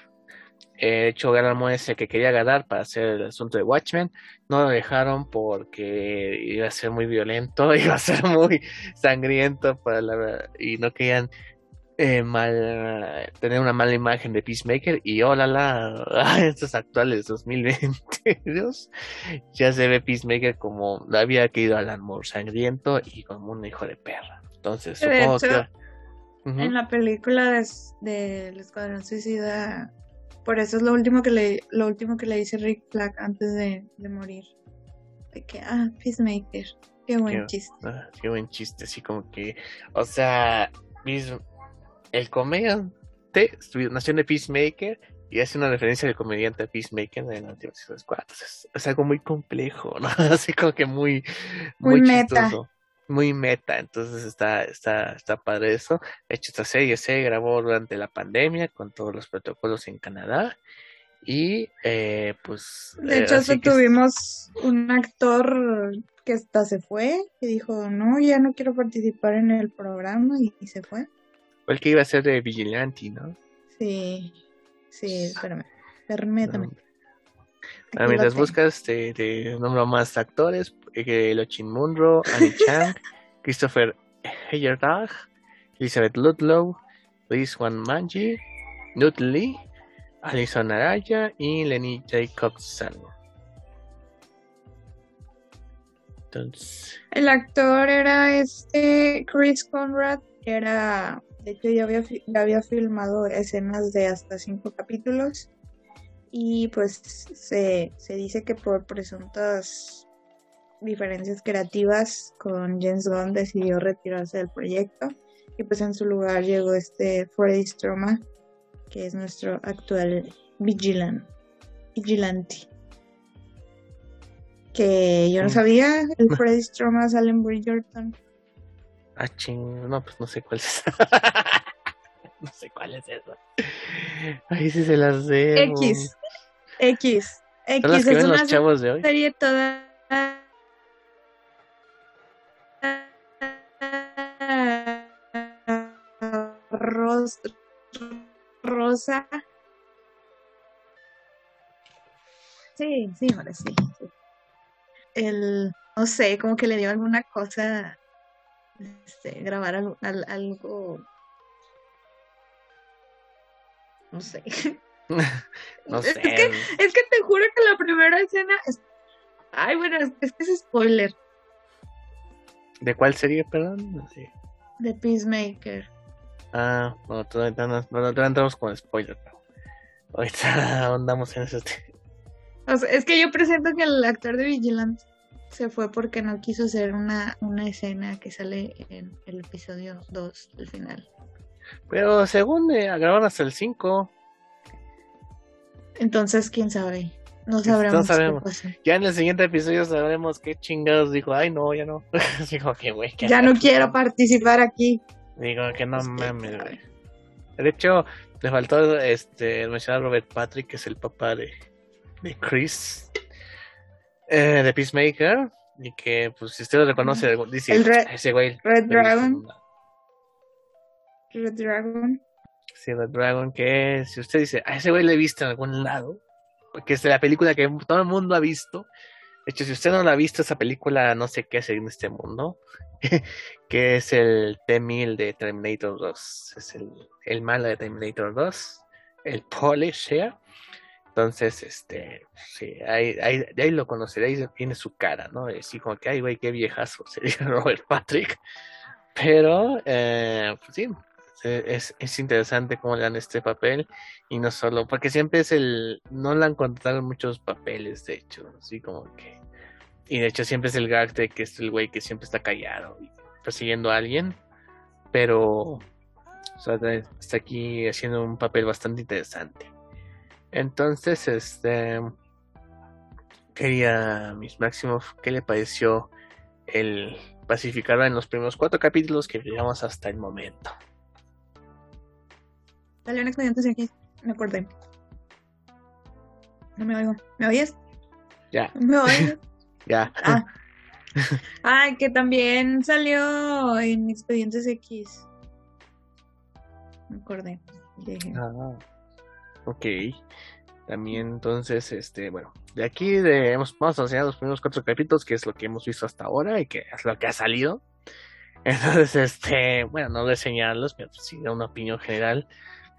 Eh, de hecho, Moe es el que quería ganar para hacer el asunto de Watchmen. No lo dejaron porque iba a ser muy violento, iba a ser muy sangriento para la, y no querían eh, mal, tener una mala imagen de Peacemaker. Y oh la la, estos actuales 2022 ya se ve Peacemaker como había querido Alan Moore, sangriento y como un hijo de perra. Entonces, De supongo hecho, que. En la película de- del Escuadrón Suicida, por eso es lo último que le, lo último que le dice Rick Flag antes de, de morir. De que, ah, Peacemaker, qué buen Qué- chiste. Ah, qué buen chiste, así como que, o sea, mis- el comediante nació en The Peacemaker y hace una referencia del comediante a Peacemaker en Suicide Squad. Es algo muy complejo, ¿no? Así como que muy, Muy muy, meta. chistoso. Muy meta, entonces está, está, está padre eso. De hecho, esta serie se grabó durante la pandemia con todos los protocolos en Canadá. Y eh, pues. De eh, hecho, que- tuvimos un actor que hasta se fue, que dijo, no, ya no quiero participar en el programa y, y se fue. Fue el que iba a ser de Vigilante, ¿no? Sí, sí, espérame, permítame. Ah, mientras buscas, te, te nombro más actores. eh, Lochin Munro, Annie Chang, Christopher Heyerdag, Elizabeth Ludlow, Luis Juan Manji, Nut Lee, Alison Araya y Lenny Jacobson. Entonces, El actor era este Chris Conrad, que era, de hecho ya había, ya había filmado escenas de hasta cinco capítulos y pues se, se dice que por presuntas diferencias creativas con James Gunn decidió retirarse del proyecto y pues en su lugar llegó este Freddy Stroma, que es nuestro actual vigilan, vigilante. Que yo no Mm. sabía, el Freddy Stroma sale en Bridgerton. Ah, ching, no, pues no sé cuál es. no sé cuál es eso. Ay, sí se las debo. X. X. Son las X que es ven una los chavos de hoy. serie toda ros- rosa. Sí, sí, ahora sí, sí. El, no sé, como que le dio alguna cosa este, grabar algo, al- algo, no sé. No Es sé. que- Es que te juro que la primera escena es... Ay, bueno, es, es que es spoiler ¿De cuál serie, perdón? No sé. de Peacemaker. Ah, bueno, todavía no, todavía entramos con spoiler. pero Ahorita andamos en eso. O sea, es que yo presento que el actor de Vigilante se fue porque no quiso hacer una, una escena que sale en el episodio 2, el final. Pero según eh, grabaron hasta el 5, Entonces, quién sabe. No no sabremos sabemos. qué pasó. ya en el siguiente episodio sabremos qué chingados dijo. Ay, no, ya no. Digo que, güey, Ya no quiero participar aquí. Digo que no mames, güey. De hecho, le faltó este mencionar a Robert Patrick, que es el papá de, de Chris, eh, de Peacemaker, y que, pues, si usted lo reconoce, dice, El Red- ese güey. Red Dragon. Red Dragon. Sí, Red Dragon, que si usted dice, a ese güey le he visto en algún lado, porque es de la película que todo el mundo ha visto. De hecho, si usted no la ha visto, esa película no sé qué hacer en este mundo, que es el T-1000 de Terminator 2. Es el, el malo de Terminator 2, el Punisher. Entonces, este, sí, ahí, ahí, ahí lo tiene su cara, ¿no? Así como que, ay, güey, qué viejazo sería Robert Patrick. Pero, eh, pues sí, eh, es, es interesante cómo le dan este papel y no solo, porque siempre es el, no le han contratado muchos papeles, de hecho, así como que, y de hecho siempre es el gag de que es el güey que siempre está callado y persiguiendo a alguien, pero o sea, de- está aquí haciendo un papel bastante interesante. Entonces, este, quería, Miss Máximo, ¿qué le pareció el pacificador en los primeros cuatro capítulos que llegamos hasta el momento? Salió un expediente aquí. Me acordé. No me oigo. ¿Me oyes? Ya, ¿No ¿Me oyes? ya. Ah. Ay, que también salió en Expedientes X. Me acordé. Dije, Ah, ok. También entonces, este, bueno, de aquí de, hemos, vamos a enseñar los primeros cuatro capítulos, que es lo que hemos visto hasta ahora y que es lo que ha salido. Entonces, este, bueno, no de enseñarlos, pero sí de una opinión general,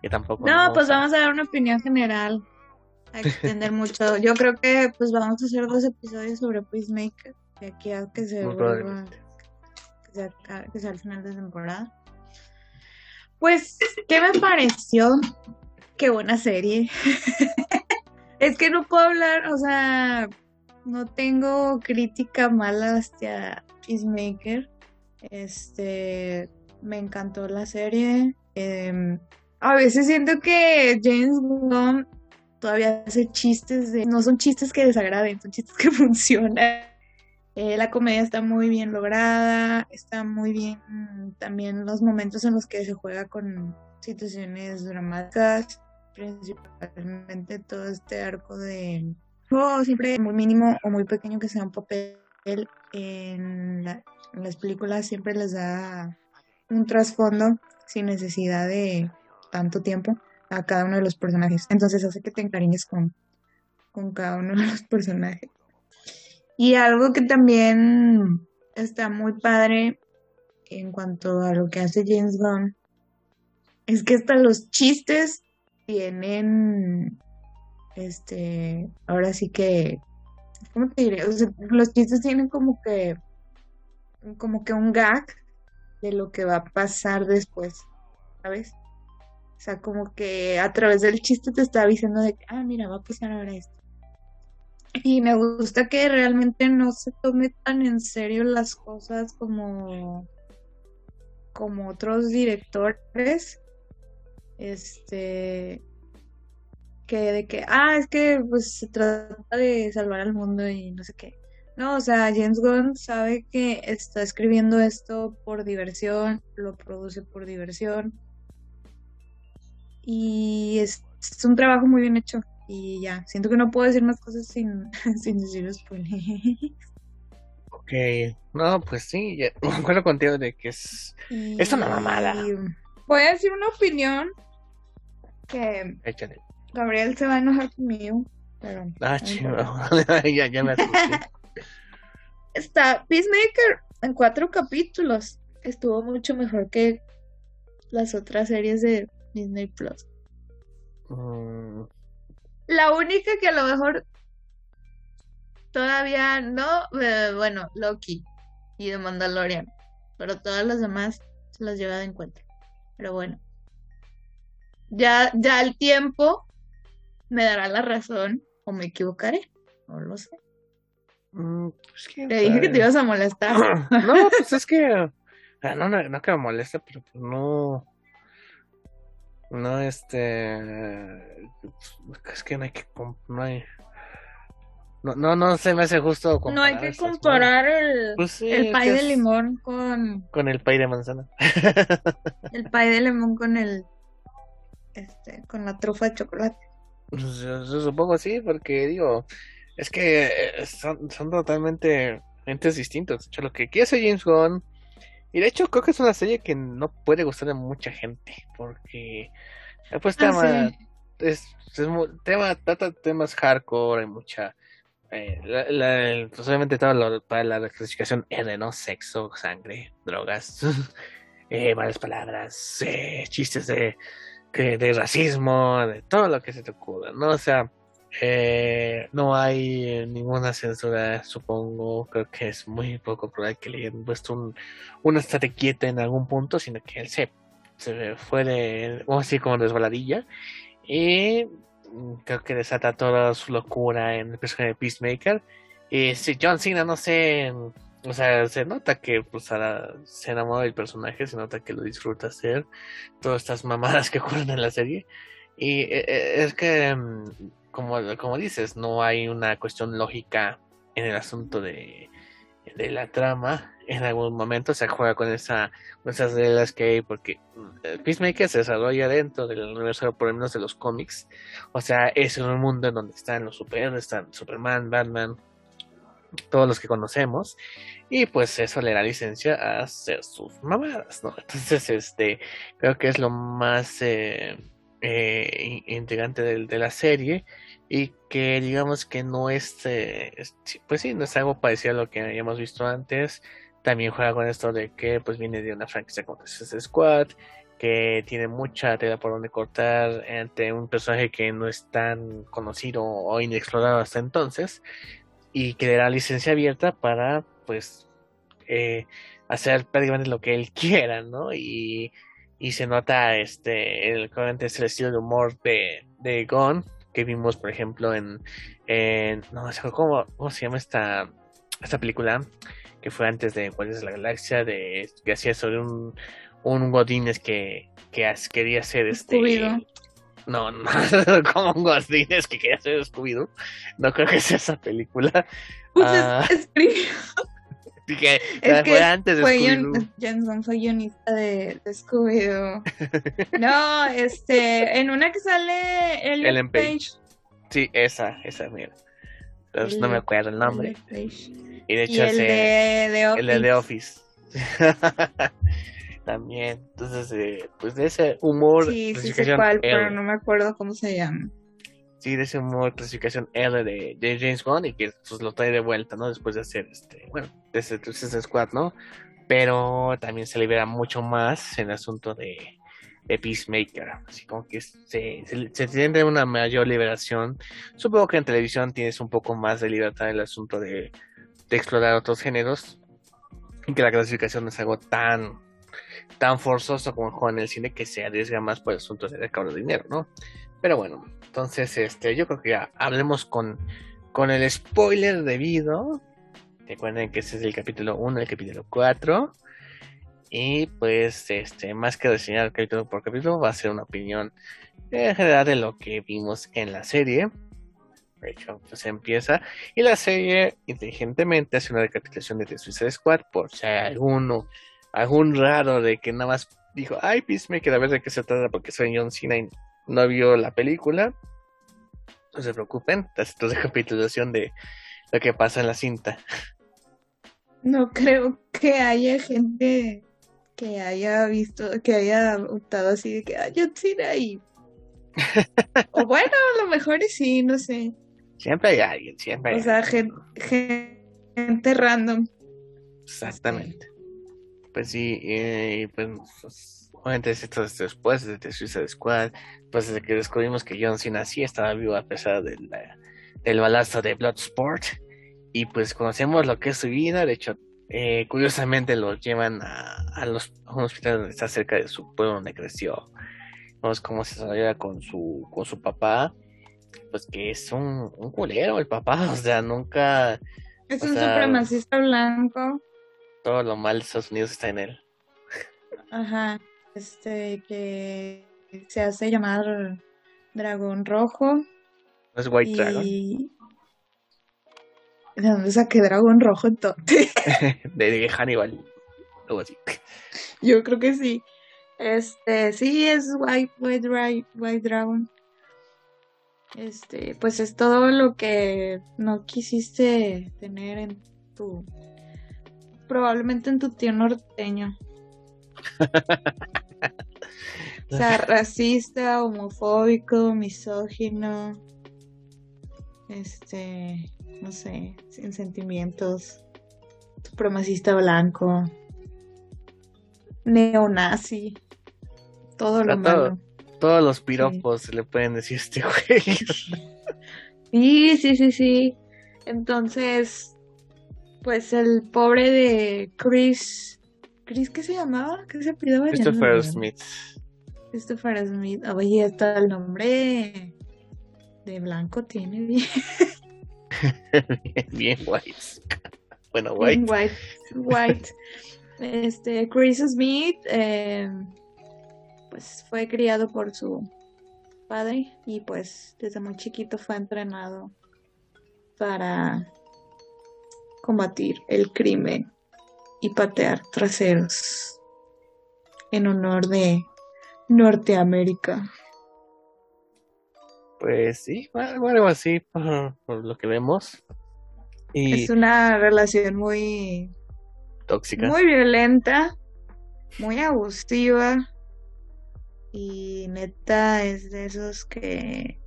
que tampoco No, pues a- vamos a dar una opinión general. A extender mucho. Yo creo que pues vamos a hacer dos episodios sobre Peacemaker. De aquí a que se vuelva. Que sea, que sea al final de temporada. Pues, ¿qué me pareció? Qué buena serie. es que no puedo hablar, o sea, no tengo crítica mala hacia Peacemaker. Este, me encantó la serie. Em, a veces siento que James Gunn todavía hace chistes de, no son chistes que desagraden, son chistes que funcionan. Eh, la comedia está muy bien lograda, está muy bien también los momentos en los que se juega con situaciones dramáticas, principalmente todo este arco de oh, siempre muy mínimo o muy pequeño que sea un papel en, la- en las películas siempre les da un trasfondo sin necesidad de tanto tiempo a cada uno de los personajes. Entonces hace que te encariñes con, con cada uno de los personajes. Y algo que también está muy padre en cuanto a lo que hace James Gunn es que hasta los chistes tienen este ahora sí que ¿cómo te diré? Los chistes tienen como que como que un gag de lo que va a pasar después, ¿sabes? O sea, como que a través del chiste te está avisando de que, ah, mira, va a pasar ahora esto. Y me gusta que realmente no se tome tan en serio las cosas como, como otros directores. Este que de que, ah, es que pues se trata de salvar al mundo y no sé qué. No, o sea, James Gunn sabe que está escribiendo esto por diversión, lo produce por diversión. Y es, es un trabajo muy bien hecho. Y ya, siento que no puedo decir más cosas sin, sin decir spoilers. Ok, no, pues sí, ya, me acuerdo contigo de que es, es una mamada. Y Voy a decir una opinión que Échale. Gabriel se va a enojar conmigo. Pero Ah, ya, ya me asusté. Está Peacemaker en cuatro capítulos. Estuvo mucho mejor que las otras series de Disney Plus. Mm, La única que a lo mejor todavía no, eh, bueno, Loki y The Mandalorian, pero todas las demás se las lleva de encuentro. Pero bueno, ya, ya el tiempo me dará la razón o me equivocaré, no lo sé. mm, pues Te dije que te ibas a molestar. No, pues es que. No, no, no que me moleste, pero pues no. No, este. Es que no hay que. No hay. No, no, no se me hace justo No hay que comparar el, Pues sí, el pay de limón con Con el pay de manzana. el pay de limón con el este con la trufa de chocolate. Pues, supongo sí, porque digo, es que eh, son, son totalmente entes distintos. De hecho, lo que quiere hacer James Gunn, y de hecho creo que es una serie que no puede gustar a mucha gente, porque eh, pues Ah, tema, sí. es, es mu- tema, trata temas hardcore, hay mucha, eh, la, la- pues, obviamente lo, para la clasificación R, ¿no? Sexo, sangre, drogas, eh, malas palabras, eh, chistes de, que- de racismo, de todo lo que se te ocurra, ¿no? O sea, eh, no hay ninguna censura, supongo, creo que es muy poco probable que le hayan puesto un, una estate quieta en algún punto, sino que él se, se fue de, vamos a decir, como resbaladilla, y mm, creo que desata toda su locura en el personaje de Peacemaker. Y si John Cena, no sé, o sea, se nota que pues, ahora se enamoró del personaje, se nota que lo disfruta hacer, todas estas mamadas que ocurren en la serie. Y eh, eh, es que, mm, como, como dices, no hay una cuestión lógica en el asunto de, de la trama. En algún momento se juega con esa con esas reglas que hay, porque mm, Peacemaker se desarrolla dentro del universo, por lo menos de los cómics. O sea, es un mundo en donde están los superhéroes, están Superman, Batman, todos los que conocemos. Y pues eso le da licencia a hacer sus mamadas, ¿no? Entonces, este, creo que es lo más eh, eh, in- intrigante del- de, la serie. Y que digamos que no es, eh, pues sí, no es algo parecido a lo que habíamos visto antes. También juega con esto de que pues viene de una franquicia como Suicide Squad, que tiene mucha tela por donde cortar entre un personaje que no es tan conocido o inexplorado hasta entonces y que le da licencia abierta para pues eh, hacer prácticamente lo que él quiera, ¿no? Y, y se nota este el, es el estilo de humor de, de Gon que vimos por ejemplo en, en no sé cómo, cómo se llama esta esta película que fue antes de Guardianes de la Galaxia de que hacía sobre un un Godínez que que quería ser este. No, no, como un Godínez que quería ser Scooby-Doo. No creo que sea esa película. Pues Ah. es- que Es fue antes de fue Scooby-Doo. Gunn fue guionista de, de Scooby-Doo. No, este, en una que sale Ellen, Ellen Page. Page. Sí, esa, esa, mira. Entonces, no me acuerdo el nombre. Page. Y de Y hecho, el ese- de, de el de The Office. También. Entonces, eh, pues de ese humor. Sí, sí sé cuál, R. pero no me acuerdo cómo se llama. Sí, de ese humor clasificación R de, de James Bond y que pues, lo trae de vuelta, ¿no? Después de hacer este, bueno, desde Suicide Squad, ¿no? Pero también se libera mucho más en el asunto de, de Peacemaker. Así como que se, se, se tiene una mayor liberación. Supongo que en televisión tienes un poco más de libertad en el asunto de, de explorar otros géneros. Y que la clasificación no es algo tan tan forzoso como el juego en el cine que se arriesga más por el asunto de recaudo de dinero, ¿no? Pero bueno, entonces este, yo creo que ya hablemos con, con el spoiler debido. Recuerden que ese es el capítulo 1, el capítulo 4. Y pues, este, más que reseñar capítulo por capítulo, va a ser una opinión en general de lo que vimos en la serie. De hecho, pues empieza. Y la serie inteligentemente hace una recapitulación de The Suicide Squad por si alguno algún raro de que nada más dijo, ay, Peacemaker, a ver de qué se trata porque soy John Cena y no vio la película. No se preocupen, esta es recapitulación de lo que pasa en la cinta. No creo que haya gente que haya visto, que haya optado así de que, ay, John Cena y... o bueno, a lo mejor sí, no sé. Siempre hay alguien, siempre hay O sea, alguien. gen- gente random. Exactamente. Pues sí, eh, y pues, pues, obviamente esto es después de The Suicide Squad, pues desde que descubrimos que John Cena sí estaba vivo a pesar de la- del balazo de Bloodsport, y pues conocemos lo que es su vida, de hecho, eh, curiosamente lo llevan a, a, los, a un hospital donde está cerca de su pueblo donde creció, vemos cómo se desarrolla con su, con su papá, pues que es un, un culero el papá, o sea, nunca Es un sea, supremacista blanco. Todo lo mal de Estados Unidos está en él. Ajá. Este que se hace llamar Dragón Rojo. No es White Dragon. y... ¿De dónde saqué Dragón Rojo entonces? de, Hannibal. Algo así. Yo creo que sí. Este, sí, es White, White Dragon. Este, pues es todo lo que no quisiste tener en tu. Probablemente en tu tío norteño. O sea, racista, homofóbico, misógino. Este, no sé, sin sentimientos. Supremacista blanco. Neonazi. Todo lo todo. malo. Todos los piropos se le pueden decir a este güey. Sí, sí, sí, sí. Entonces, pues el pobre de Chris. ¿Chris qué se llamaba? ¿Qué se pidió? Christopher Smith. Christopher Smith. Oye, hasta el nombre de blanco tiene bien. bien, bien white. Bueno, white. Bien white. White. Este, Chris Smith, eh, pues fue criado por su padre y pues desde muy chiquito fue entrenado para combatir el crimen y patear traseros en honor de Norteamérica. Pues sí, algo algo así por, por lo que vemos. Y Es una relación muy tóxica. muy violenta, muy abusiva y neta es de esos que,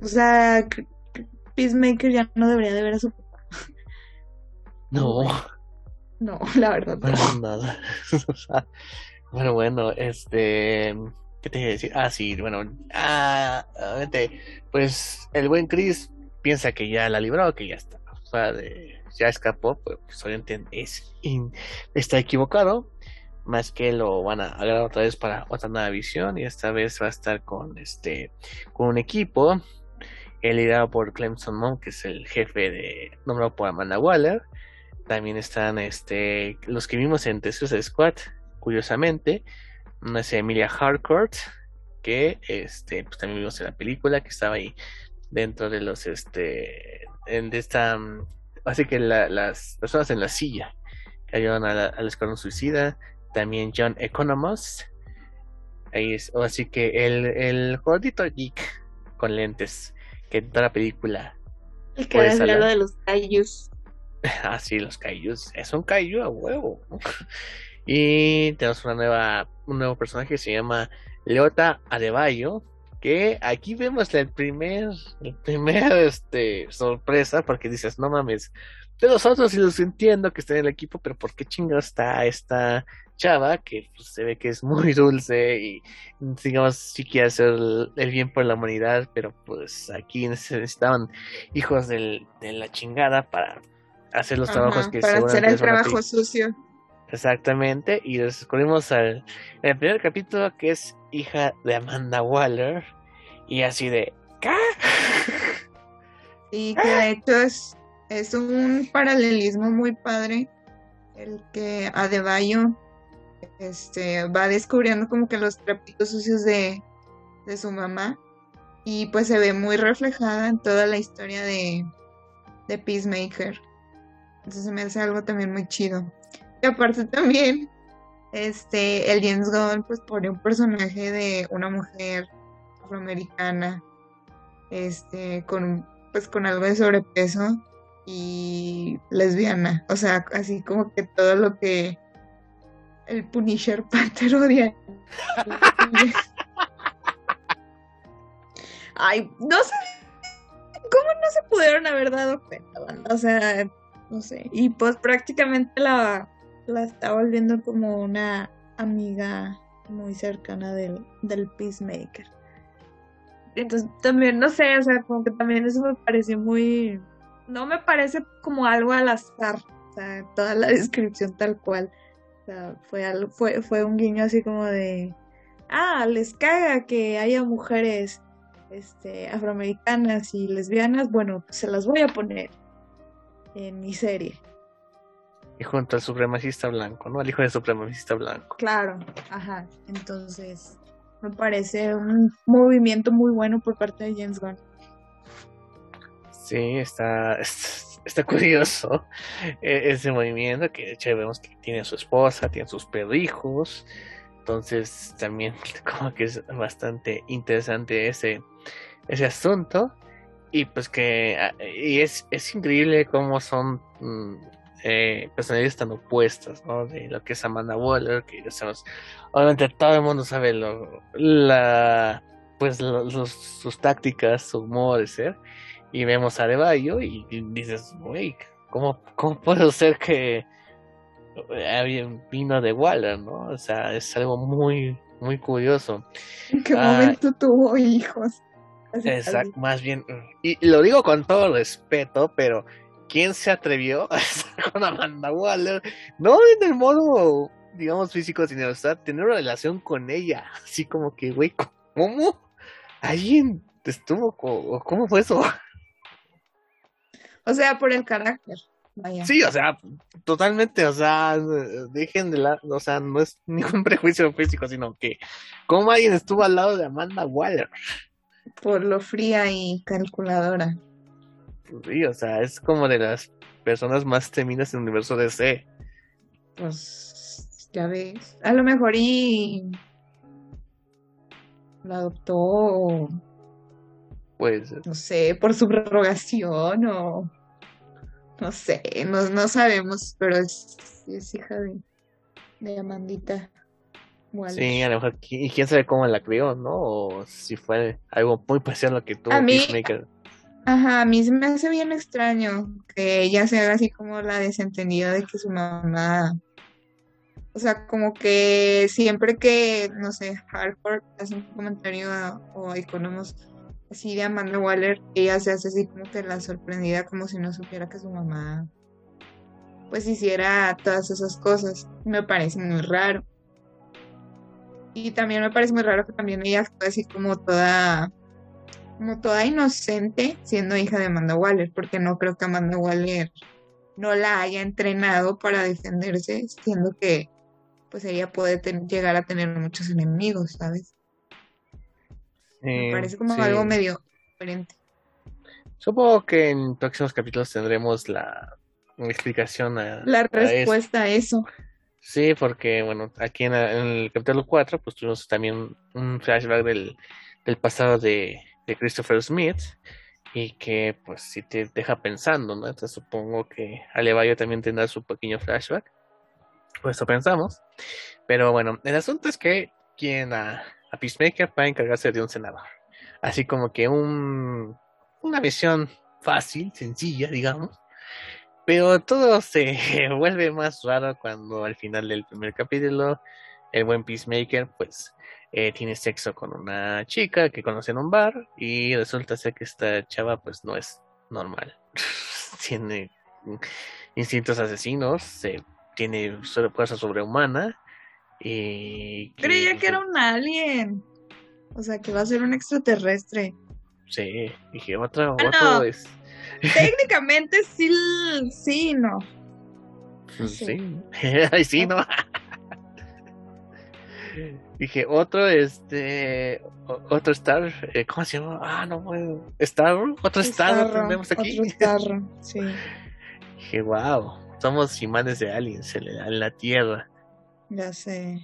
o sea, Peacemaker ya no debería de ver a su. No, No, la verdad no. nada. bueno, bueno, este. ¿Qué te iba a decir? Ah, sí, bueno. Ah, pues el buen Chris piensa que ya la libró, que ya está. O sea, de- ya escapó, pues, pues, obviamente es in- está equivocado. Más que lo van a agarrar otra vez para otra nueva visión. Y esta vez va a estar con este. con un equipo. liderado por Clemson Monk, que es el jefe de. nombrado por Amanda Waller. También están este los que vimos en The Squad, curiosamente. Una es Emilia Harcourt, que este, pues también vimos en la película, que estaba ahí dentro de los este en de esta mm, así que la- las personas en la silla que ayudan a la- al escuadrón suicida. También John Economos. Ahí es, o así que el, el gordito geek con lentes que en toda la película El que de los kaijus. Ah, sí, los kaijus. Es un kaiju a huevo. Y tenemos una nueva, un nuevo personaje que se llama Leota Adebayo, que aquí vemos el primer, el primer, este, sorpresa, porque dices, no mames, de los otros sí los entiendo que estén en el equipo, pero ¿por qué chingados está esta chava que pues, se ve que es muy dulce y digamos sí quiere hacer el, bien por la humanidad, pero pues aquí necesitaban hijos de la chingada para hacer los trabajos que para hacer el trabajo sucio. Exactamente, y descubrimos al, en el primer capítulo que es hija de Amanda Waller, y así de, ¿qué? Y que de hecho es, es un paralelismo muy padre el que Adebayo este, va descubriendo como que los trapitos sucios de, de su mamá y pues se ve muy reflejada en toda la historia de, de Peacemaker. Entonces me hace algo también muy chido. Y aparte también, este, el James Gunn pues pone un personaje de una mujer afroamericana, este, con pues con algo de sobrepeso y lesbiana. O sea, así como que todo lo que el Punisher Panther odia. Ay, no sé. ¿Cómo no se pudieron haber dado cuenta? O sea, no sé. Y pues prácticamente la, la está volviendo como una amiga muy cercana del, del Peacemaker. Entonces también, no sé, o sea, como que también eso me pareció muy... No me parece como algo al azar, o sea, toda la descripción tal cual. O sea, fue, algo, fue, fue un guiño así como de... Ah, les caga que haya mujeres este, afroamericanas y lesbianas, bueno, pues se las voy a poner en mi serie. Y junto al supremacista blanco, ¿no? Al hijo del supremacista blanco. Claro, ajá. Entonces, me parece un movimiento muy bueno por parte de James Gunn. Sí, está, está curioso eh, ese movimiento, que de hecho vemos que tiene a su esposa, tiene sus perrijos, entonces también como que es bastante interesante ese, ese asunto, y pues que ah, y es, es increíble cómo son mm, eh, personalidades tan opuestas, ¿no? De lo que es Amanda Waller, que obviamente todo el mundo sabe lo, la, pues lo- los- sus tácticas, su modo de ser, y vemos a Adebayo y, y dices, güey, ¿cómo, ¿cómo puede ser que alguien vino de Waller, no? O sea, es algo muy, muy curioso. ¿En qué Ah. momento tuvo hijos? Exacto, más bien, y, y lo digo con todo respeto, pero ¿quién se atrevió a estar con Amanda Waller? No en el modo, digamos, físico, sino o sea, tener una relación con ella, así como que, güey, ¿cómo? ¿Alguien estuvo, o cómo fue eso? O sea, por el carácter. Vaya. Sí, o sea, totalmente, o sea, dejen de lado, o sea, no es ningún prejuicio físico, sino que cómo alguien estuvo al lado de Amanda Waller. Por lo fría y calculadora. Sí, o sea, es como de las personas más temidas en el universo DC. Pues ya ves. A lo mejor y lo adoptó, Pues, no sé, por subrogación o no sé, no, no sabemos, pero es, es hija de, de Amandita Sí, a lo mejor, y quién sabe cómo la crió, ¿no? O si fue algo muy parecido a lo que tuvo A mí- Peacemaker. Ajá, a mí se me hace bien extraño que ella se haga así como la desentendida de que su mamá, o sea, como que siempre que, no sé, Harcourt hace un comentario a- o Economos así de Amanda Waller, ella se hace así como que la sorprendida, como si no supiera que su mamá pues hiciera todas esas cosas. Me parece muy raro. Y también me parece muy raro que también ella actúe así como toda como toda inocente siendo hija de Amanda Waller, porque no creo que Amanda Waller no la haya entrenado para defenderse, siendo que pues ella puede ten- llegar a tener muchos enemigos, ¿sabes? Me Eh, parece como sí. algo medio diferente. Supongo que en próximos capítulos tendremos la explicación a, La a respuesta a eso. Sí, porque bueno, aquí en, el capítulo 4 pues tuvimos también un flashback del, del pasado de, de Christopher Smith y que pues sí te deja pensando, ¿no? Entonces supongo que Alevayo también tendrá su pequeño flashback. Pues eso pensamos. Pero bueno, el asunto es que quieren a, a Peacemaker para encargarse de un senador. así como que un, una misión fácil, sencilla, digamos. Pero todo se vuelve más raro cuando al final del primer capítulo el buen Peacemaker pues eh, tiene sexo con una chica que conoce en un bar y resulta ser que esta chava pues no es normal. tiene instintos asesinos, se, tiene fuerza sobrehumana y... Creía que era un alien. O sea, que va a ser un extraterrestre. Sí, dije, otra, Ah, otro no. es... Técnicamente sí, sí, no. Pues Sí. Sí, sí, ¿no? Dije, otro, este, otro Star, eh, ¿cómo se llama? Ah, no puedo. Star, otro Star, tenemos aquí. Otro starro, sí. Dije, wow, somos imanes de aliens en la, en la Tierra. Ya sé.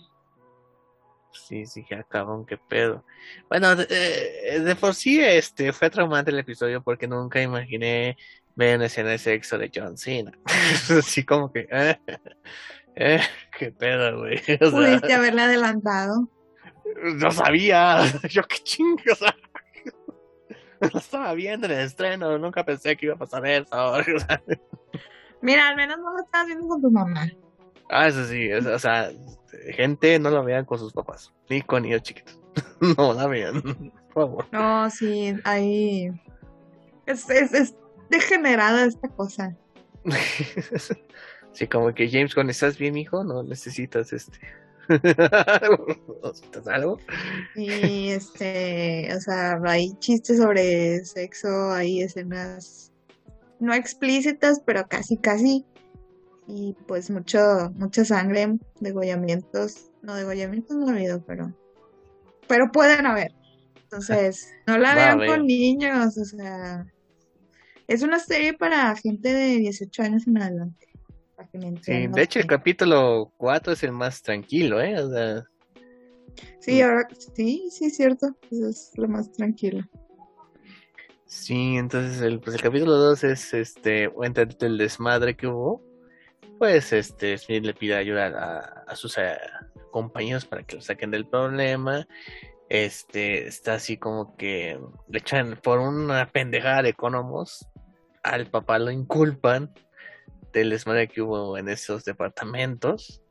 Sí, sí, ya cabrón, qué pedo. Bueno, de, eh, de por sí, este, fue traumante el episodio porque nunca imaginé ver una escena de sexo de John Cena. Así como que, eh, eh, qué pedo, güey. O sea, Pudiste haberle adelantado. no sabía, yo qué chingas. Lo estaba viendo en el estreno, nunca pensé que iba a pasar eso. Mira, al menos no lo estabas viendo con tu mamá. Ah, eso sí, es- o sea, gente no lo vean con sus papás, ni con niños chiquitos. No la vean, por favor. No, sí, ahí. Es, es, es degenerada esta cosa. Sí, como que James, cuando estás bien, hijo, no necesitas este. ¿Necesitas algo? Y este, o sea, hay chistes sobre sexo, hay escenas no explícitas, pero casi, casi. Y pues mucho, mucha sangre, degollamientos. No, degollamientos no ha habido, pero. Pero pueden haber. Entonces, no la vean con niños, o sea. Es una serie para gente de 18 años en adelante. para que me Sí, de hecho, el capítulo 4 es el más tranquilo, ¿eh? O sea, Sí, ahora sí, sí, es cierto. Es lo más tranquilo. sí, entonces el, pues el capítulo 2 es este, entre el desmadre que hubo. Pues este, Smith le pide ayuda a, sus eh, compañeros para que lo saquen del problema. Este, está así como que le echan por una pendejada de economos. Al papá lo inculpan del desmadre que hubo en esos departamentos.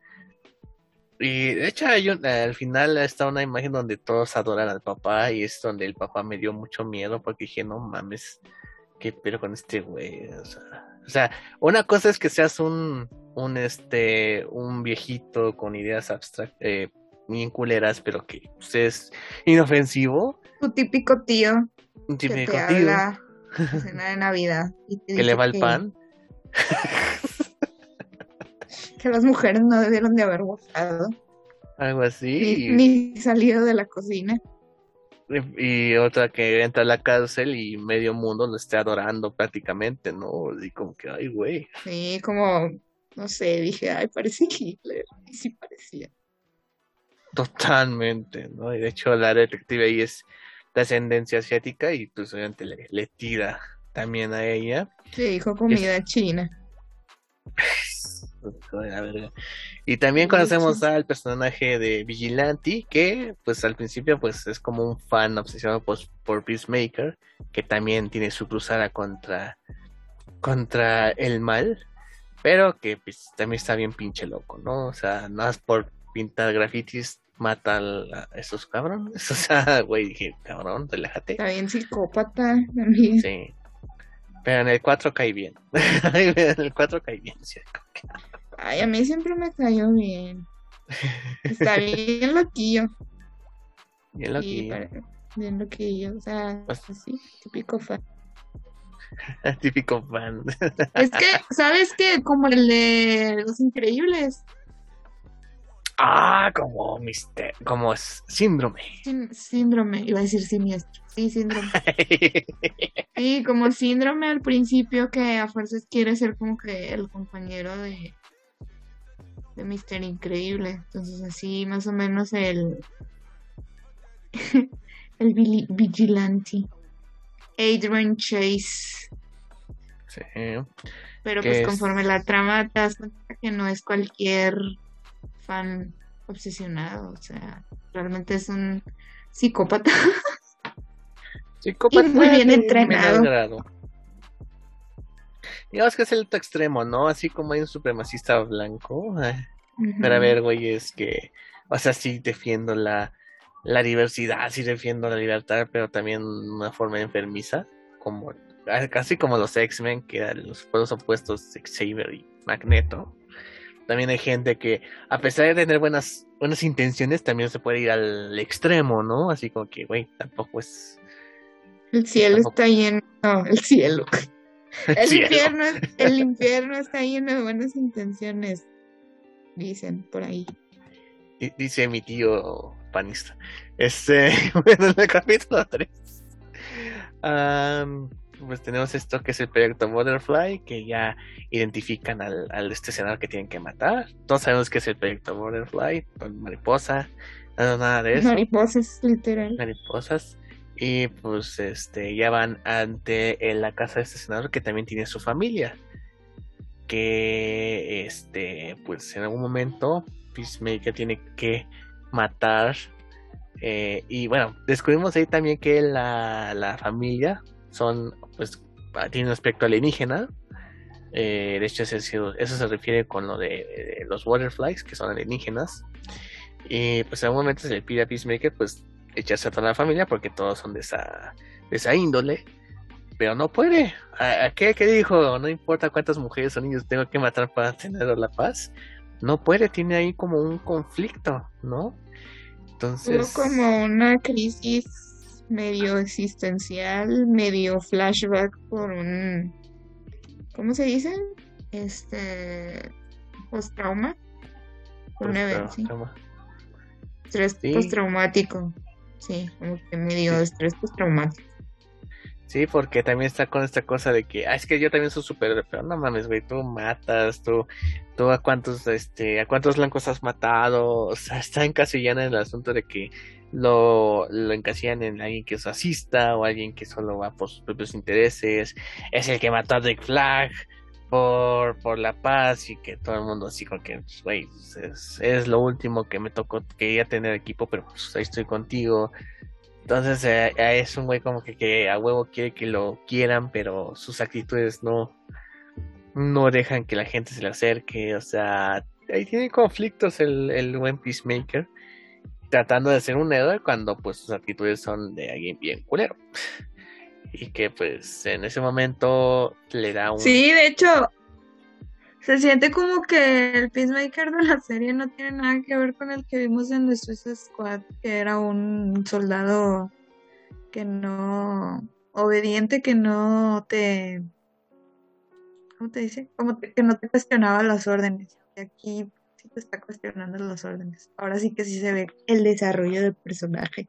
Y de hecho, hay un- al final está una imagen donde todos adoran al papá y es donde el papá me dio mucho miedo porque dije, no mames, qué pero con este güey. O sea, o sea, una cosa es que seas un, un, este, un viejito con ideas abstractas, eh, bien culeras, pero que pues, es inofensivo. Tu típico tío Un que típico te tío habla en cena de Navidad y te que le va el que- pan. que las mujeres no debieron de haber votado Algo así. ni, ni salido de la cocina. Y, y otra que entra a la cárcel y medio mundo lo esté adorando prácticamente, ¿no? Así como que, ay, güey. Sí, como, no sé, dije, ay, parece Hitler. Y sí parecía. Totalmente, ¿no? Y de hecho la detective ahí es de ascendencia asiática y pues obviamente le, le tira también a ella. Sí, dijo comida china. Hijo de la verga. Y también conocemos al personaje de Vigilante, que pues al principio pues es como un fan obsesionado por, por Peacemaker, que también tiene su cruzada contra, contra el mal, pero que pues también está bien pinche loco, ¿no? O sea, nada más por pintar grafitis mata a esos cabrones. O sea, güey, dije, cabrón, relájate. Está bien psicópata también. Sí. Pero en el 4 cae bien. en el 4 cae bien, sí. Ay, a mí siempre me cayó bien. Está bien loquillo. Bien lo Sí, que- pare- bien loquillo. O sea, Pues- así, típico fan. Típico fan. Es que, ¿sabes qué? Como el de Los Increíbles. ah, como mister, como síndrome. Sin- síndrome, iba a decir siniestro. Sí, síndrome. Sí, como síndrome al principio que a fuerzas quiere ser como que el compañero de, de Mister Increíble. Entonces así más o menos el el vigilante. Adrian Chase. sí. Pero pues es- conforme la trama te das cuenta que no es cualquier fan obsesionado. O sea, realmente es un psicópata. Psicópata Y muy bien entrenado. Digamos que es el otro extremo, ¿no? Así como hay un supremacista blanco. ay, Pero a ver, güey, es que, o sea, sí defiendo la, la diversidad, sí defiendo la libertad, pero también una forma enfermiza, como casi como los X-Men, que eran los polos opuestos, Xavier y Magneto. También hay gente que, a pesar de tener buenas, buenas intenciones, también se puede ir al extremo, ¿no? Así como que, güey, tampoco es... El cielo Tampoco- está lleno. No, el cielo. El cielo. infierno, el infierno está lleno de buenas intenciones. Dicen por ahí. Di- Dice mi tío panista. Este, bueno, en el capítulo 3. pues tenemos esto que es el proyecto Butterfly, que ya identifican al, al este senador que tienen que matar. Todos sabemos que es el proyecto Butterfly, mariposa, no, nada de eso, Mariposas, literal. mariposas. Y pues este ya van ante en la casa de este senador que también tiene su familia. Que este, pues en algún momento Peacemaker tiene que matar. eh, y bueno, descubrimos ahí también que la, la familia son, pues, tiene un aspecto alienígena. Eh, de hecho, eso se refiere con lo de, de los butterflies, que son alienígenas. Y pues en algún momento se le pide a Peacemaker, pues, echarse a toda la familia porque todos son de esa, de esa índole. Pero no puede. ¿A, a qué, qué dijo? No importa cuántas mujeres o niños tengo que matar para tener la paz. No puede, tiene ahí como un conflicto, ¿no? Entonces. como una crisis medio existencial, medio flashback por un. ¿Cómo se dice? Este. Post-trauma. Un evento, toma. Estrés Sí. postraumático. Sí, como que medio estrés postraumático. Sí, porque también está con esta cosa de que, ah, es que yo también soy súper, pero no mames, güey, tú matas, tú, tú a cuántos, este, a cuántos blancos has matado, o sea, está encasillada en el asunto de que lo, lo encasillan en alguien que es racista o alguien que solo va por sus propios intereses, es el que mató a Rick Flag por, por la paz y que todo el mundo así como que, pues, pues, es, es lo último que me tocó, quería tener equipo, pero pues ahí estoy contigo. Entonces eh, eh, es un güey como que, que a huevo quiere que lo quieran, pero sus actitudes no, no dejan que la gente se le acerque. O sea, ahí tiene conflictos el, el buen Peacemaker, tratando de ser un héroe cuando pues sus actitudes son de alguien bien culero. Y que pues en ese momento le da un... Sí, de hecho, se siente como que el Peacemaker de la serie no tiene nada que ver con el que vimos en The Suicide Squad, que era un soldado que no, obediente, que no te, ¿cómo te dice? Como que no te cuestionaba las órdenes. Y aquí sí te está cuestionando las órdenes. Ahora sí que sí se ve el desarrollo del personaje.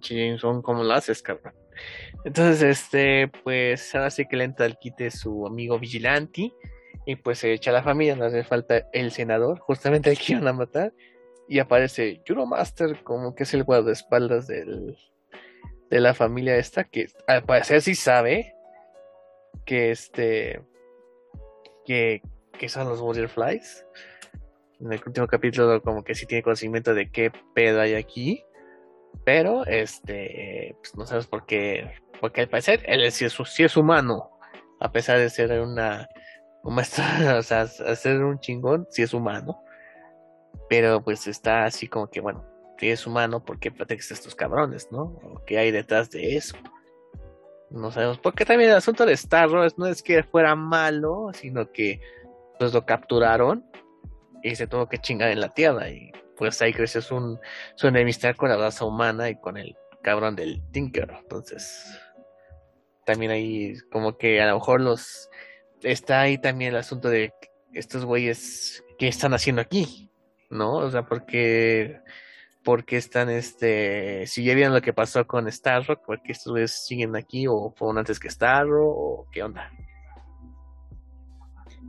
Pinche James Bond, ¿cómo lo haces, cabrón? Entonces, este, pues ahora sí que le entra al quite su amigo Vigilante y pues se echa a la familia, no hace falta el senador, justamente el que iban a matar, y aparece Juromaster como que es el guardaespaldas del, de la familia esta, que al parecer sí sabe que este, que, que son los Butterflies. En el último capítulo como que sí tiene conocimiento de qué pedo hay aquí. Pero, este, pues no sabes por qué, porque al parecer él sí es, sí es humano, a pesar de ser una, o sea, ser un chingón, sí es humano. Pero pues está así como que, bueno, si es humano, ¿por qué a estos cabrones, no? ¿O ¿Qué hay detrás de eso? No sabemos, porque también el asunto de Starro no es que fuera malo, sino que pues lo capturaron y se tuvo que chingar en la tierra y pues ahí creció su, su enemistad con la raza humana y con el cabrón del Tinker. Entonces, también ahí como que a lo mejor los está ahí también el asunto de estos güeyes que están haciendo aquí, ¿no? O sea, porque porque están este si ya vieron lo que pasó con Starrock, porque estos güeyes siguen aquí o fueron antes que Starro o qué onda.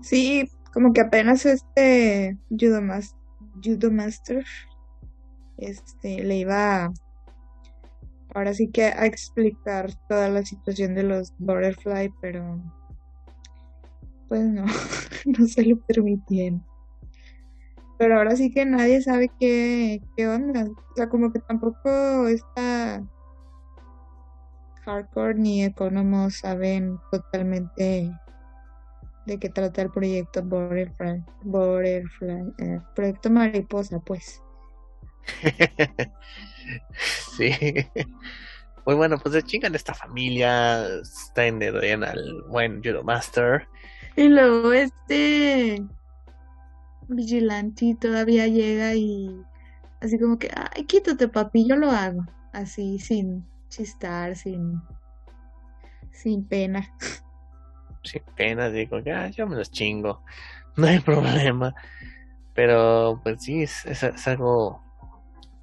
Sí, como que apenas este Judo, Mas- Judo Master este, le iba a, ahora sí que a explicar toda la situación de los Butterfly, pero pues no, no se lo permitieron. Pero ahora sí que nadie sabe qué, qué onda. O sea, como que tampoco esta hardcore ni Economos saben totalmente de qué trata el proyecto Borderfly, Borderfly eh, proyecto Mariposa, pues. sí. Muy bueno, pues de chingan esta familia. Está en el al buen Judo Master. Y luego este vigilante todavía llega y así como que, ay, quítate papi, yo lo hago. Así, sin chistar, sin, sin pena. Sin pena, digo, ya, yo me los chingo. No hay problema. Pero, pues sí, es, es, algo...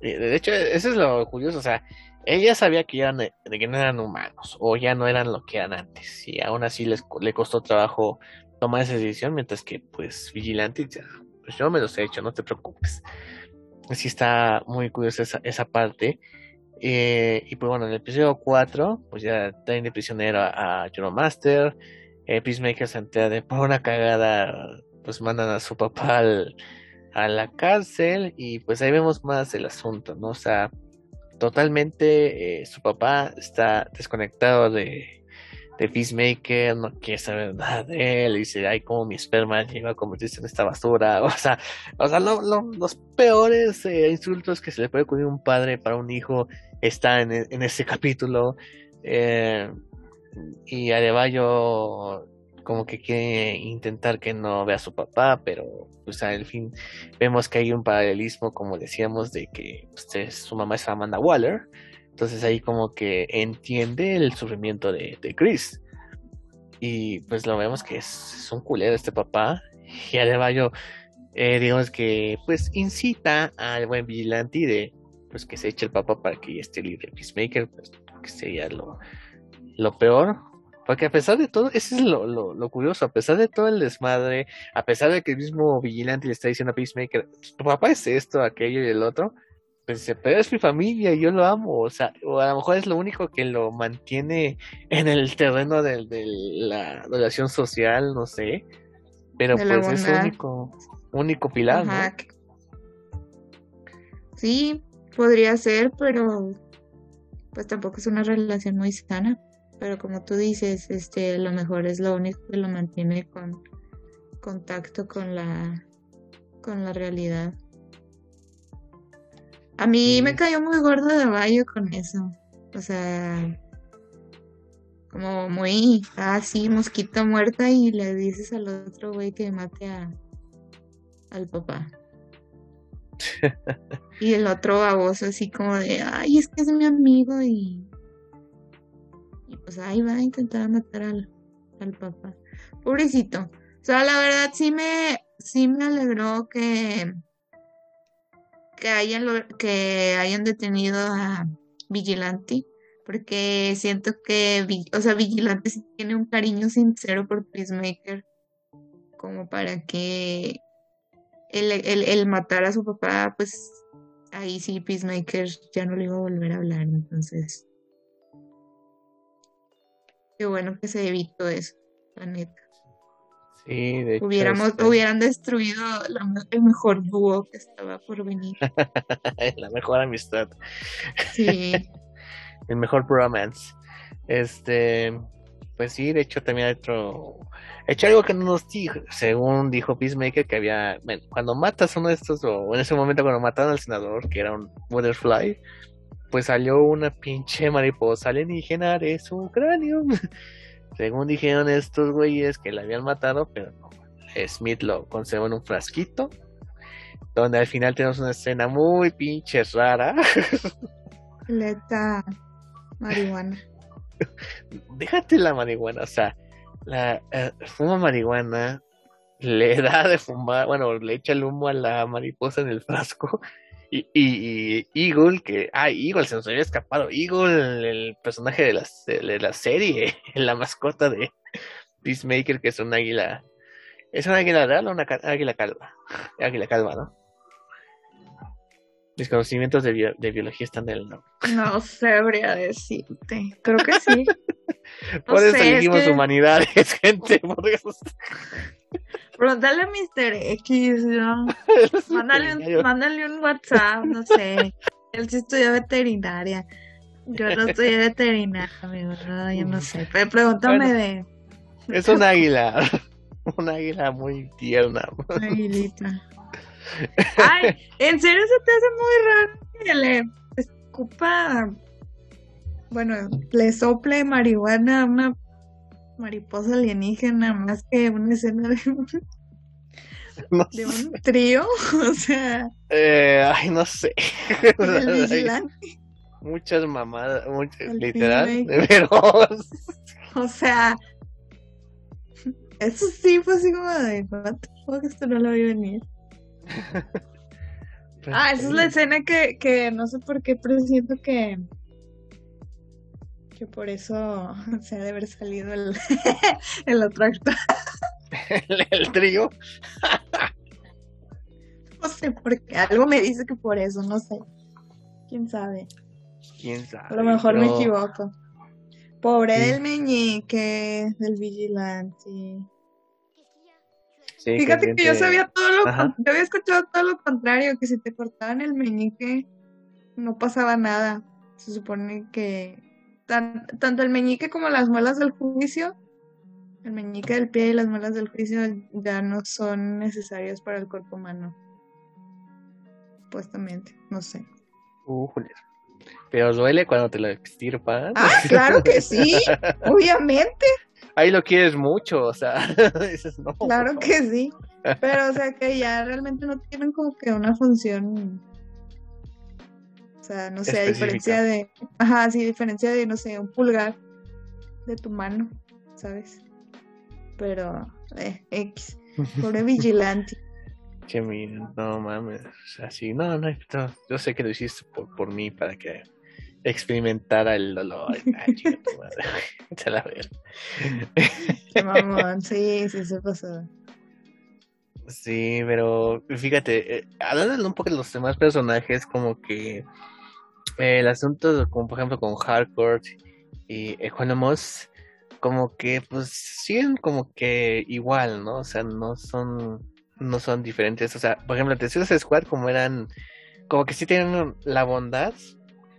Eh, de hecho, eso es lo curioso, o sea, ella sabía que, eran, que no eran humanos, o ya no eran lo que eran antes, y aún así les, le costó trabajo tomar esa decisión, mientras que, pues, Vigilante, ya, pues yo me los he hecho, no te preocupes. Así está muy curiosa esa, esa parte. Eh, y pues bueno, en el episodio 4, pues ya traen de prisionero a, a Master. Eh, Peacemaker se entera de por una cagada, pues mandan a su papá a la cárcel. Y pues ahí vemos más el asunto, ¿no? O sea, totalmente eh, su papá está desconectado de, de Peacemaker, no quiere saber nada de él, y dice, ay, como mi esperma llegó a convertirse en esta basura, o sea, o sea, los peores eh, insultos que se le puede ocurrir a un padre para un hijo están en, en ese capítulo, eh, y Adebayo como que quiere intentar que no vea a su papá, pero pues al fin vemos que hay un paralelismo, como decíamos, de que pues, su mamá es Amanda Waller, entonces ahí como que entiende el sufrimiento de, Chris. Y pues lo vemos que es, un culero este papá. Y Adebayo, eh, digamos que pues incita al buen vigilante de pues que se eche el papá para que esté libre Peacemaker, pues que sería lo, lo peor. Porque a pesar de todo, ese es lo, lo, lo, curioso, a pesar de todo el desmadre, a pesar de que el mismo vigilante le está diciendo a Peacemaker, tu papá es esto, aquello y el otro, pues pero es mi familia y yo lo amo, o sea, o a lo mejor es lo único que lo mantiene en el terreno de, la relación social, no sé, pero pues es único, único pilar, ¿no? Sí, podría ser, pero pues tampoco es una relación muy sana, pero como tú dices, este, lo mejor es lo único que lo mantiene con contacto con la con la realidad. A mí me cayó muy gordo de Bayo con eso. O sea, como muy así, mosquita muerta y le dices al otro güey que mate a, al papá. y el otro baboso así como de, ay, es que es mi amigo y... Pues ahí va a intentar matar al, al papá. Pobrecito. O sea, la verdad sí me, sí me alegró que que hayan, que hayan detenido a Vigilante, porque siento que, o sea, Vigilante sí tiene un cariño sincero por Peacemaker, como para que el, el, matar a su papá, pues ahí sí Peacemaker ya no le iba a volver a hablar, entonces. Qué bueno que se evitó eso, la neta. Sí, de Hubiéramos, este Hubieran destruido el mejor dúo que estaba por venir. la mejor amistad. Sí. el mejor bromance. Este, pues sí, de hecho también hay otro, hecho algo que no nos dijo, según dijo Peacemaker que había, bueno, cuando matas uno de estos, o en ese momento cuando mataron al senador, que era un butterfly, pues salió una pinche mariposa alienígena de su cráneo. Según dijeron estos güeyes que la habían matado, pero no. Smith lo conservó en un frasquito. Donde al final tenemos una escena muy pinche rara. Leta marihuana. Déjate la marihuana, o sea, la eh, fuma marihuana, le da de fumar, bueno, le echa el humo a la mariposa en el frasco y, y, Eagle, que, ah, Eagle se nos había escapado. Eagle, el personaje de la, de la serie, la mascota de Peacemaker, que es un águila. ¿Es una águila real o una águila calva? Águila calva, ¿no? Mis conocimientos de, de biología están del no. No sabría decirte. Creo que sí. por eso elegimos humanidades, gente. Por eso. Pregúntale a Mr. X, ¿no? mándale, un, mándale un WhatsApp, no sé. Él sí estudió veterinaria. Yo no soy veterinaria, amigo. No, yo no sé. Pero pregúntame Bueno. de Es un águila. Un águila muy tierna. Aguilita. Ay, ¿en serio se te hace muy raro que le escupa, bueno, le sople marihuana a una mariposa alienígena más que una escena de un, No de sé. un trío? O sea, Eh, ay, no sé. Muchas mamadas, muchas, literal. Pinoy. Pero O sea, eso sí fue así como de, what the fuck, esto no lo vi venir. pues, Ah, esa es la escena que, que no sé por qué presiento que que por eso se ha de haber salido el, el otro actor. el, el trío. No sé por qué. Algo me dice que por eso, no sé. Quién sabe. Quién sabe. A lo mejor me equivoco. Pobre Sí. del meñique, del vigilante. Sí, Fíjate que yo sabía todo lo Ajá. yo había escuchado todo lo contrario, que si te cortaban el meñique no pasaba nada. Se supone que tan- tanto el meñique como las muelas del juicio, el meñique del pie y las muelas del juicio ya no son necesarios para el cuerpo humano. Supuestamente, no sé. Újule. Pero duele cuando te lo extirpan. Ah, claro que sí, obviamente, Ahí lo quieres mucho, o sea, dices, no. claro que sí. Pero, o sea, que ya realmente no tienen como que una función. O sea, no sé, a diferencia de. Ajá, sí, a diferencia de, no sé, un pulgar de tu mano, ¿sabes? Pero, eh, X. Pobre vigilante. Che, mira, no mames, o sea, sí, no, no, no, yo sé que lo hiciste por, por mí para que experimentara el dolor. Ay, chinga tu madre, a la. Qué mamón, sí, sí se pasó. Sí, pero fíjate, eh, hablando un poco de los demás personajes, como que eh, el asunto, como por ejemplo con Harcourt y Equanimous, como que pues siguen como que igual, ¿no? O sea, no son, no son diferentes. O sea, por ejemplo, The Suicide Squad como eran, como que sí tienen la bondad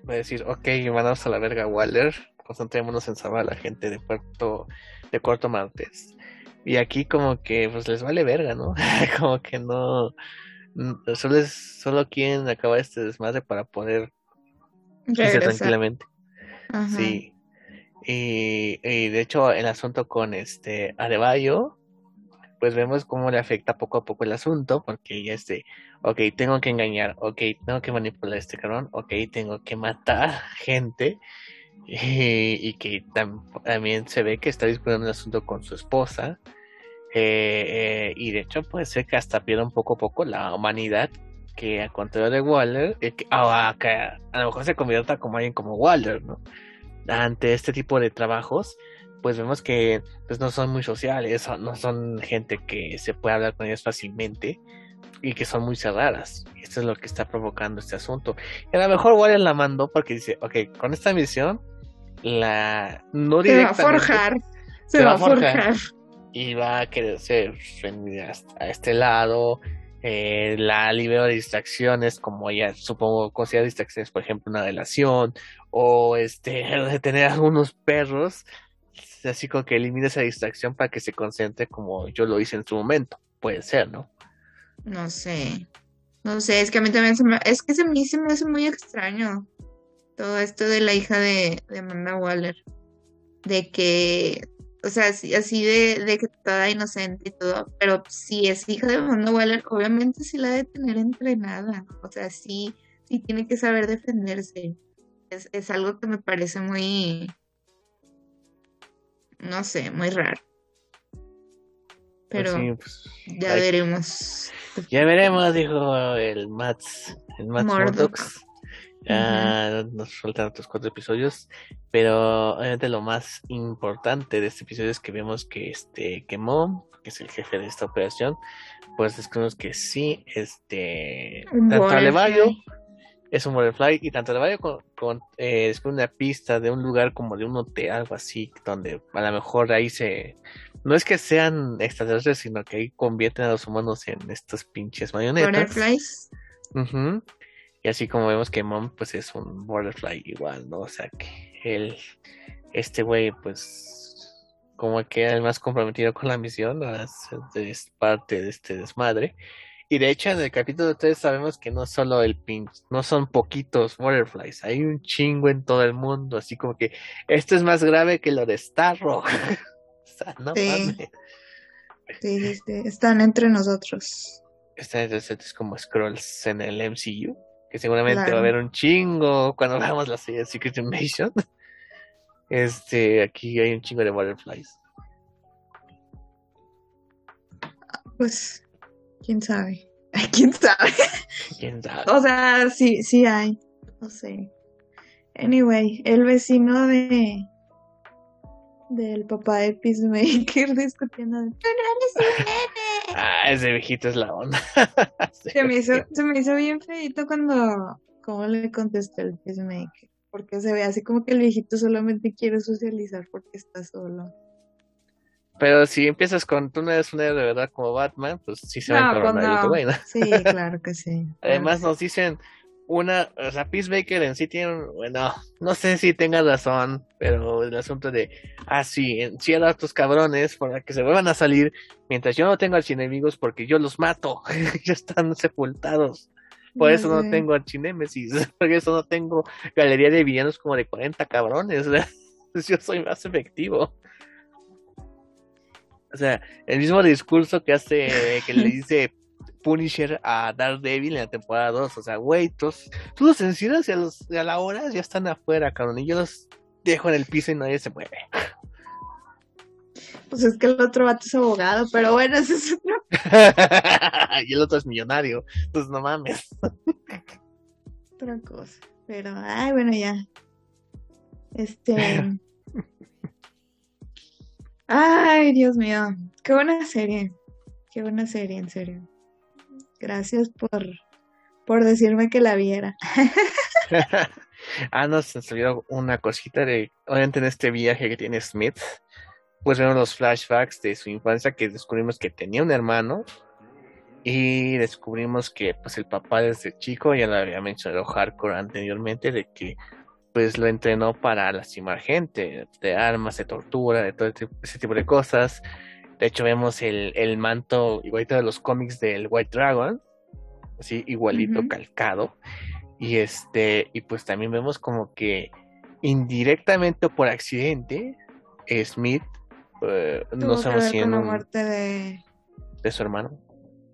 de decir, ok, mandamos a la verga a Waller, concentrémonos en salvar a la gente de Puerto, de Corto Maltés. Y aquí como que pues les vale verga, ¿no? como que no, solo es, solo quieren acabar este desmadre para poder tranquilamente. Ajá. Sí. Y, y de hecho el asunto con este Adebayo, pues vemos cómo le afecta poco a poco el asunto, porque ya este, ok, tengo que engañar, ok, tengo que manipular a este cabrón, ok, tengo que matar gente, y, y que tam- también se ve que está discutiendo el asunto con su esposa, eh, eh, y de hecho puede ser que hasta pierda un poco a poco la humanidad, que a contrario de Waller, eh, que, ah, que a lo mejor se convierta como alguien como Waller, ¿no? Ante este tipo de trabajos, pues vemos que pues no son muy sociales, no son gente que se puede hablar con ellos fácilmente y que son muy cerradas. Esto es lo que está provocando este asunto. Y a lo mejor Waller la mandó porque dice, ok, con esta misión, la no Se va a forjar. Se va a forjar. y va a querer ser a este lado. Eh, la libero de distracciones, como ella supongo considera distracciones, por ejemplo, una relación o este tener algunos perros, así como que elimina esa distracción para que se concentre como yo lo hice en su momento. Puede ser, ¿no? No sé. No sé, es que a mí también se me, es que se me, se me hace muy extraño todo esto de la hija de, de Amanda Waller. De que, o sea, así, así de, de que toda inocente y todo, pero si es hija de Amanda Waller, obviamente sí la ha de tener entrenada. O sea, sí, sí tiene que saber defenderse. Es, es algo que me parece muy, no sé, muy raro. Pues Pero sí, pues, ya hay- veremos. Ya veremos, dijo el Mats, el Mats Ya nos faltan otros cuatro episodios, pero obviamente lo más importante de este episodio es que vemos que este quemó, que es el jefe de esta operación, pues descubrimos que sí, este, Un tanto Alevayo es un Butterfly y tanto Alevayo con, con eh, descubre una pista de un lugar como de un hotel, algo así, donde a lo mejor ahí se, no es que sean extraterrestres, sino que ahí convierten a los humanos en estos pinches marionetas. Butterflies. Y así como vemos que Mom pues es un Butterfly igual, ¿no? O sea que él, este güey pues como que era el más comprometido con la misión, ¿no? es, parte de este desmadre. Y de hecho en el capítulo 3 sabemos que no solo el pinch, no son poquitos butterflies, hay un chingo en todo el mundo, así como que esto es más grave que lo de Starro. o sea, no Sí. mames. Sí, sí, sí, están entre nosotros. Esta es, es como scrolls en el MCU, que seguramente va a haber un chingo cuando veamos la serie de Secret Invasion. Este, aquí hay un chingo de butterflies. Pues, quién sabe. Quién sabe. ¿Quién sabe? O sea, sí, sí hay. No sé. Anyway, el vecino de del papá de Peacemaker discutiendo. de, "Tú no eres un nene". Ah, ese viejito es la onda. Se me hizo, se me hizo bien feito cuando cómo le contestó el Peacemaker. Porque se ve así como que el viejito solamente quiere socializar porque está solo. Pero si empiezas con tú no eres un héroe de verdad como Batman, pues sí se va a No, pues encabronar el no. güey, ¿no? Sí, claro que sí. Además nos dicen una, o sea, Peacemaker en sí tiene, bueno, no sé si tenga razón, pero el asunto de, ah, sí, encierra a tus cabrones para que se vuelvan a salir mientras yo no tengo archienemigos porque yo los mato, ya están sepultados. Por eso no tengo archinémesis, por eso no tengo galería de villanos como de 40 cabrones, yo soy más efectivo. O sea, el mismo discurso que hace, que le dice Punisher a Daredevil en la temporada 2. O sea, güey, tú, tú los y a, los, y a la hora ya están afuera, cabrón. Y yo los dejo en el piso y nadie se mueve. Pues es que el otro vato es abogado, pero bueno, eso es otro y el otro es millonario. Pues no mames. otra cosa. Pero, ay, bueno, ya. Este. Ay, Dios mío. Qué buena serie. Qué buena serie, en serio. Gracias por, por decirme que la viera. ah, no, se me olvidó una cosita de, obviamente en este viaje que tiene Smith, pues vemos los flashbacks de su infancia que descubrimos que tenía un hermano y descubrimos que pues el papá desde chico, ya lo había mencionado Hardcore anteriormente, de que pues lo entrenó para lastimar gente, de armas, de tortura, de todo ese tipo de cosas. De hecho vemos el, el manto igualito de los cómics del White Dragon, así igualito calcado. Y este, y pues también vemos como que indirectamente o por accidente, Smith, eh, no sabemos si en la muerte de. de su hermano.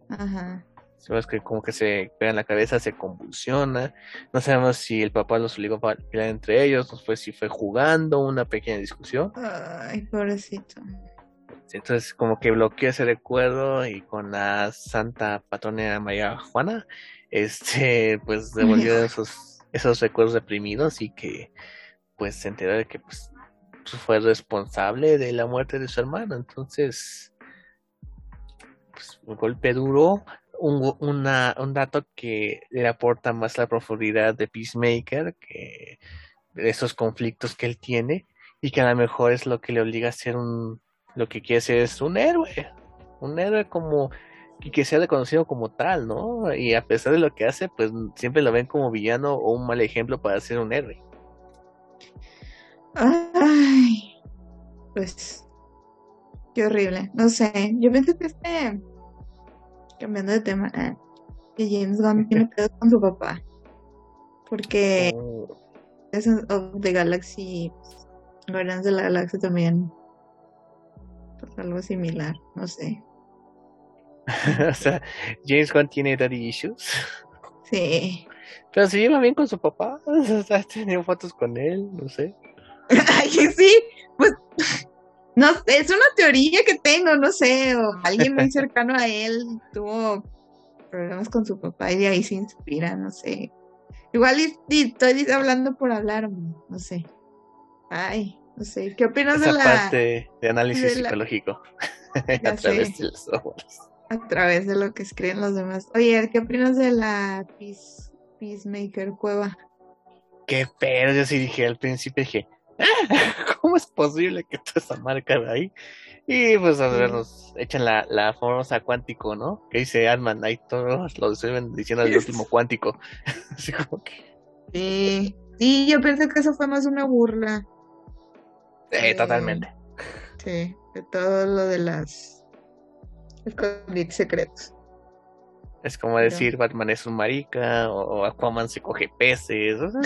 Ajá. Sabemos que como que se pega en la cabeza, se convulsiona. No sabemos si el papá los obligó a pelear entre ellos, no fue si fue jugando una pequeña discusión. Ay, pobrecito. Entonces como que bloqueó ese recuerdo y con la santa patrona María Juana, este, pues devolvió esos, esos recuerdos reprimidos y que pues se enteró de que pues fue responsable de la muerte de su hermano. Entonces, pues un golpe duro, un, una, un dato que le aporta más la profundidad de Peacemaker, que de esos conflictos que él tiene y que a lo mejor es lo que le obliga a ser un, lo que quiere ser es un héroe, un héroe como y que sea reconocido como tal, ¿no? Y a pesar de lo que hace, pues siempre lo ven como villano o un mal ejemplo para ser un héroe. Ay, pues qué horrible. No sé, yo pienso que este, cambiando de tema, eh, que James Gunn tiene pedos con su papá. Porque Oh, es of the Galaxy, pues, Guardians de la Galaxia también, pues algo similar, no sé. o sea, James Gunn tiene daddy issues, Sí. pero se lleva bien con su papá, o sea, tenido fotos con él, no sé. Ay, sí, pues no es una teoría que tengo, no sé, o alguien muy cercano a él tuvo problemas con su papá y de ahí se inspira, no sé. Igual y, y estoy hablando por hablar, no sé. Ay, no sé. ¿Qué opinas de la parte de análisis de la- psicológico a través sé. de los ojos. a través de lo que escriben los demás? Oye, ¿qué opinas de la Peace, Peacemaker Cueva? Qué pedo, yo sí dije al principio, dije, ¿Cómo es posible que toda esa marca de ahí? Y pues a ver, nos echan la, la famosa cuántico, ¿no? Que dice Ant-Man, ahí todos lo suben diciendo el último cuántico. Así como que, Sí, sí, yo pienso que eso fue más una burla. Eh, Eh, totalmente. Sí, de todo lo de las escondites secretos. Es como Pero- decir Batman es un marica o, Aquaman se coge peces, o sea,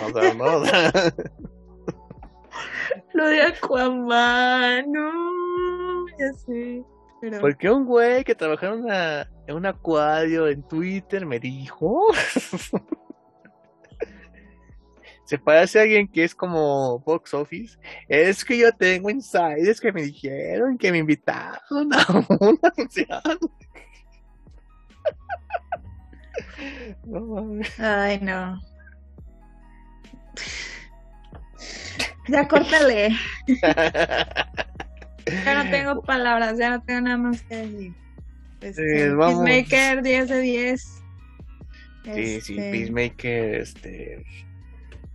cosas, ¿no? O sea, Lo de Aquaman, no, ya sé. Pero porque un güey que trabajaba en, una- en un acuario en Twitter me dijo. Se parece a alguien que es como box office. Es que yo tengo insiders que me dijeron que me invitaron a una función. No. Ay, no. Ya córtale. Ya no tengo palabras, ya no tengo nada más que decir. Este, Eh. Peacemaker 10 de 10. Sí, sí, Este, Peacemaker, este.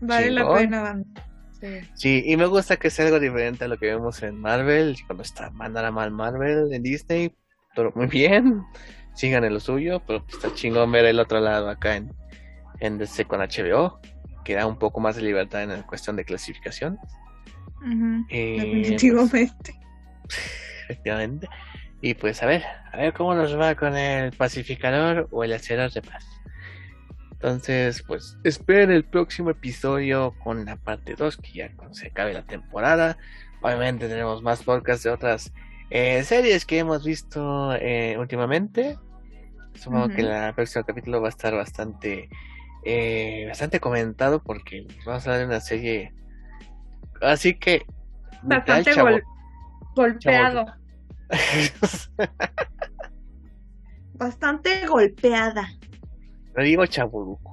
Vale la pena, banda. Sí. Sí, y me gusta que sea algo diferente a lo que vemos en Marvel. Cuando está mandara mal Marvel en Disney, todo muy bien. Sigan en lo suyo, pero pues, está chingón ver el otro lado acá en, en DC con HBO, que da un poco más de libertad en la cuestión de clasificación. Eh, Definitivamente. efectivamente. Y pues a ver, a ver cómo nos va con el pacificador o el hacedor de paz. Entonces, pues esperen el próximo episodio con la parte 2, que ya cuando se acabe la temporada. Obviamente tenemos más podcasts de otras eh, series que hemos visto eh, últimamente. Supongo que el próximo capítulo va a estar bastante, eh, bastante comentado porque vamos a hablar de una serie. Así que. Bastante gol- golpeado. Bastante golpeada. Digo chaburuco.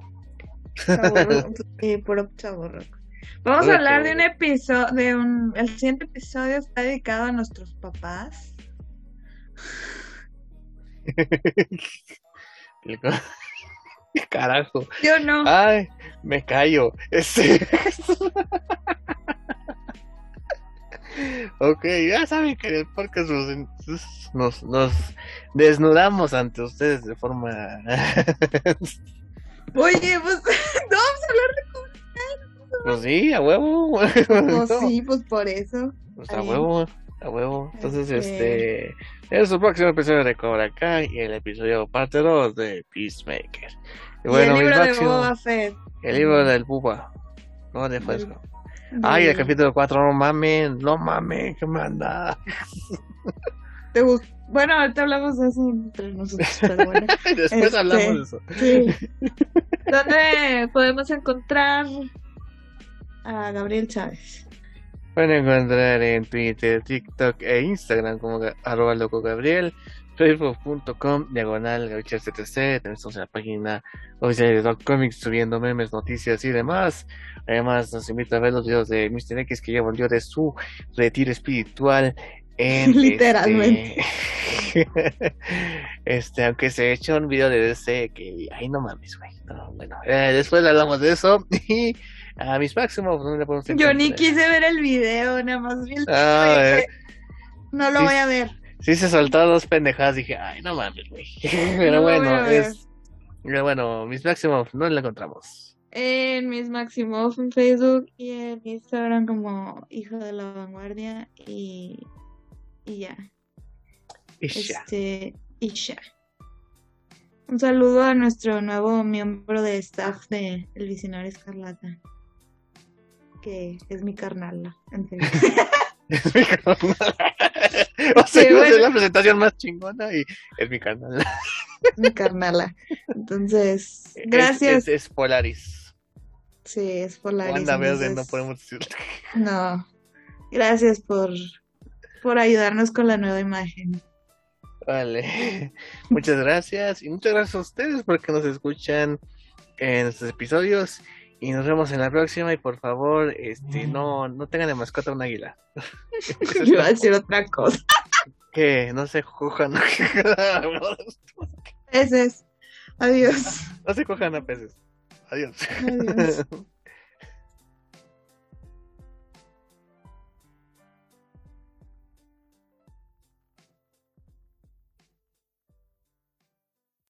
Chavorruco, sí, puro chavorruco. Vamos Puro a hablar de un episodio, de un, el siguiente episodio está dedicado a nuestros papás. Carajo. Yo no. Ay, me callo. Este... ok, ya saben que en el podcast nos, nos, nos desnudamos ante ustedes de forma... Oye, pues no vamos a hablar pues sí, a huevo. de pues, No, sí, pues por eso. pues a huevo, a huevo. Entonces, Este- este... Es el próximo episodio de Cobra Kai y el episodio parte 2 de Peacemaker. Y y bueno, el mis libro de máximos- Boba Fett. El libro del Buba. No de fresco. Ay, el capítulo 4, no mamen, no mamen, ¿qué manda? ¿Te Bueno, ahorita hablamos de eso entre nosotros, pero bueno. Después Este- hablamos de eso. Sí. ¿Dónde podemos encontrar a Gabriel Chávez? Pueden encontrar en Twitter, TikTok e Instagram como arroba loco Gabriel, facebook.com, diagonal GabrielCTC, también estamos en la página oficial de Doc Comics subiendo memes, noticias y demás. Además, nos invita a ver los videos de Mr. X que ya volvió de su retiro espiritual. En Literalmente. Este, este, aunque se echó un video de DC que, ay, no mames, güey. No, bueno, eh, después hablamos de eso. Y a mis máximos, ¿dónde podemos Yo ni quise ver el video, nada más vi el Ah, eh. No lo Sí. voy a ver. Sí se soltó dos pendejadas, dije, ay, no mames, güey. Pero No bueno, es... Pero bueno, mis máximos no la encontramos. En mis máximos en Facebook y en Instagram como Hijo de la Vanguardia y, y ya. Y ya. Este, y ya. Un saludo a nuestro nuevo miembro de staff de El Visionario Escarlata, que es mi carnal. en serio. Es mi canal. o sea, Sí, iba a ser bueno. la presentación más chingona y es mi canal. mi carnala. Entonces, Es- gracias. Es, es Polaris. Sí, es Polaris. Wanda Verde, no podemos decir. No. Gracias por, por ayudarnos con la nueva imagen. Vale. Muchas gracias. Y muchas gracias a ustedes porque nos escuchan en estos episodios. Y nos vemos en la próxima. Y por favor, este, no, no tengan de mascota un águila. Iba a decir otra cosa. que no se cojan. Ese es. Adiós. no se cojan a peces. Adiós. Adiós.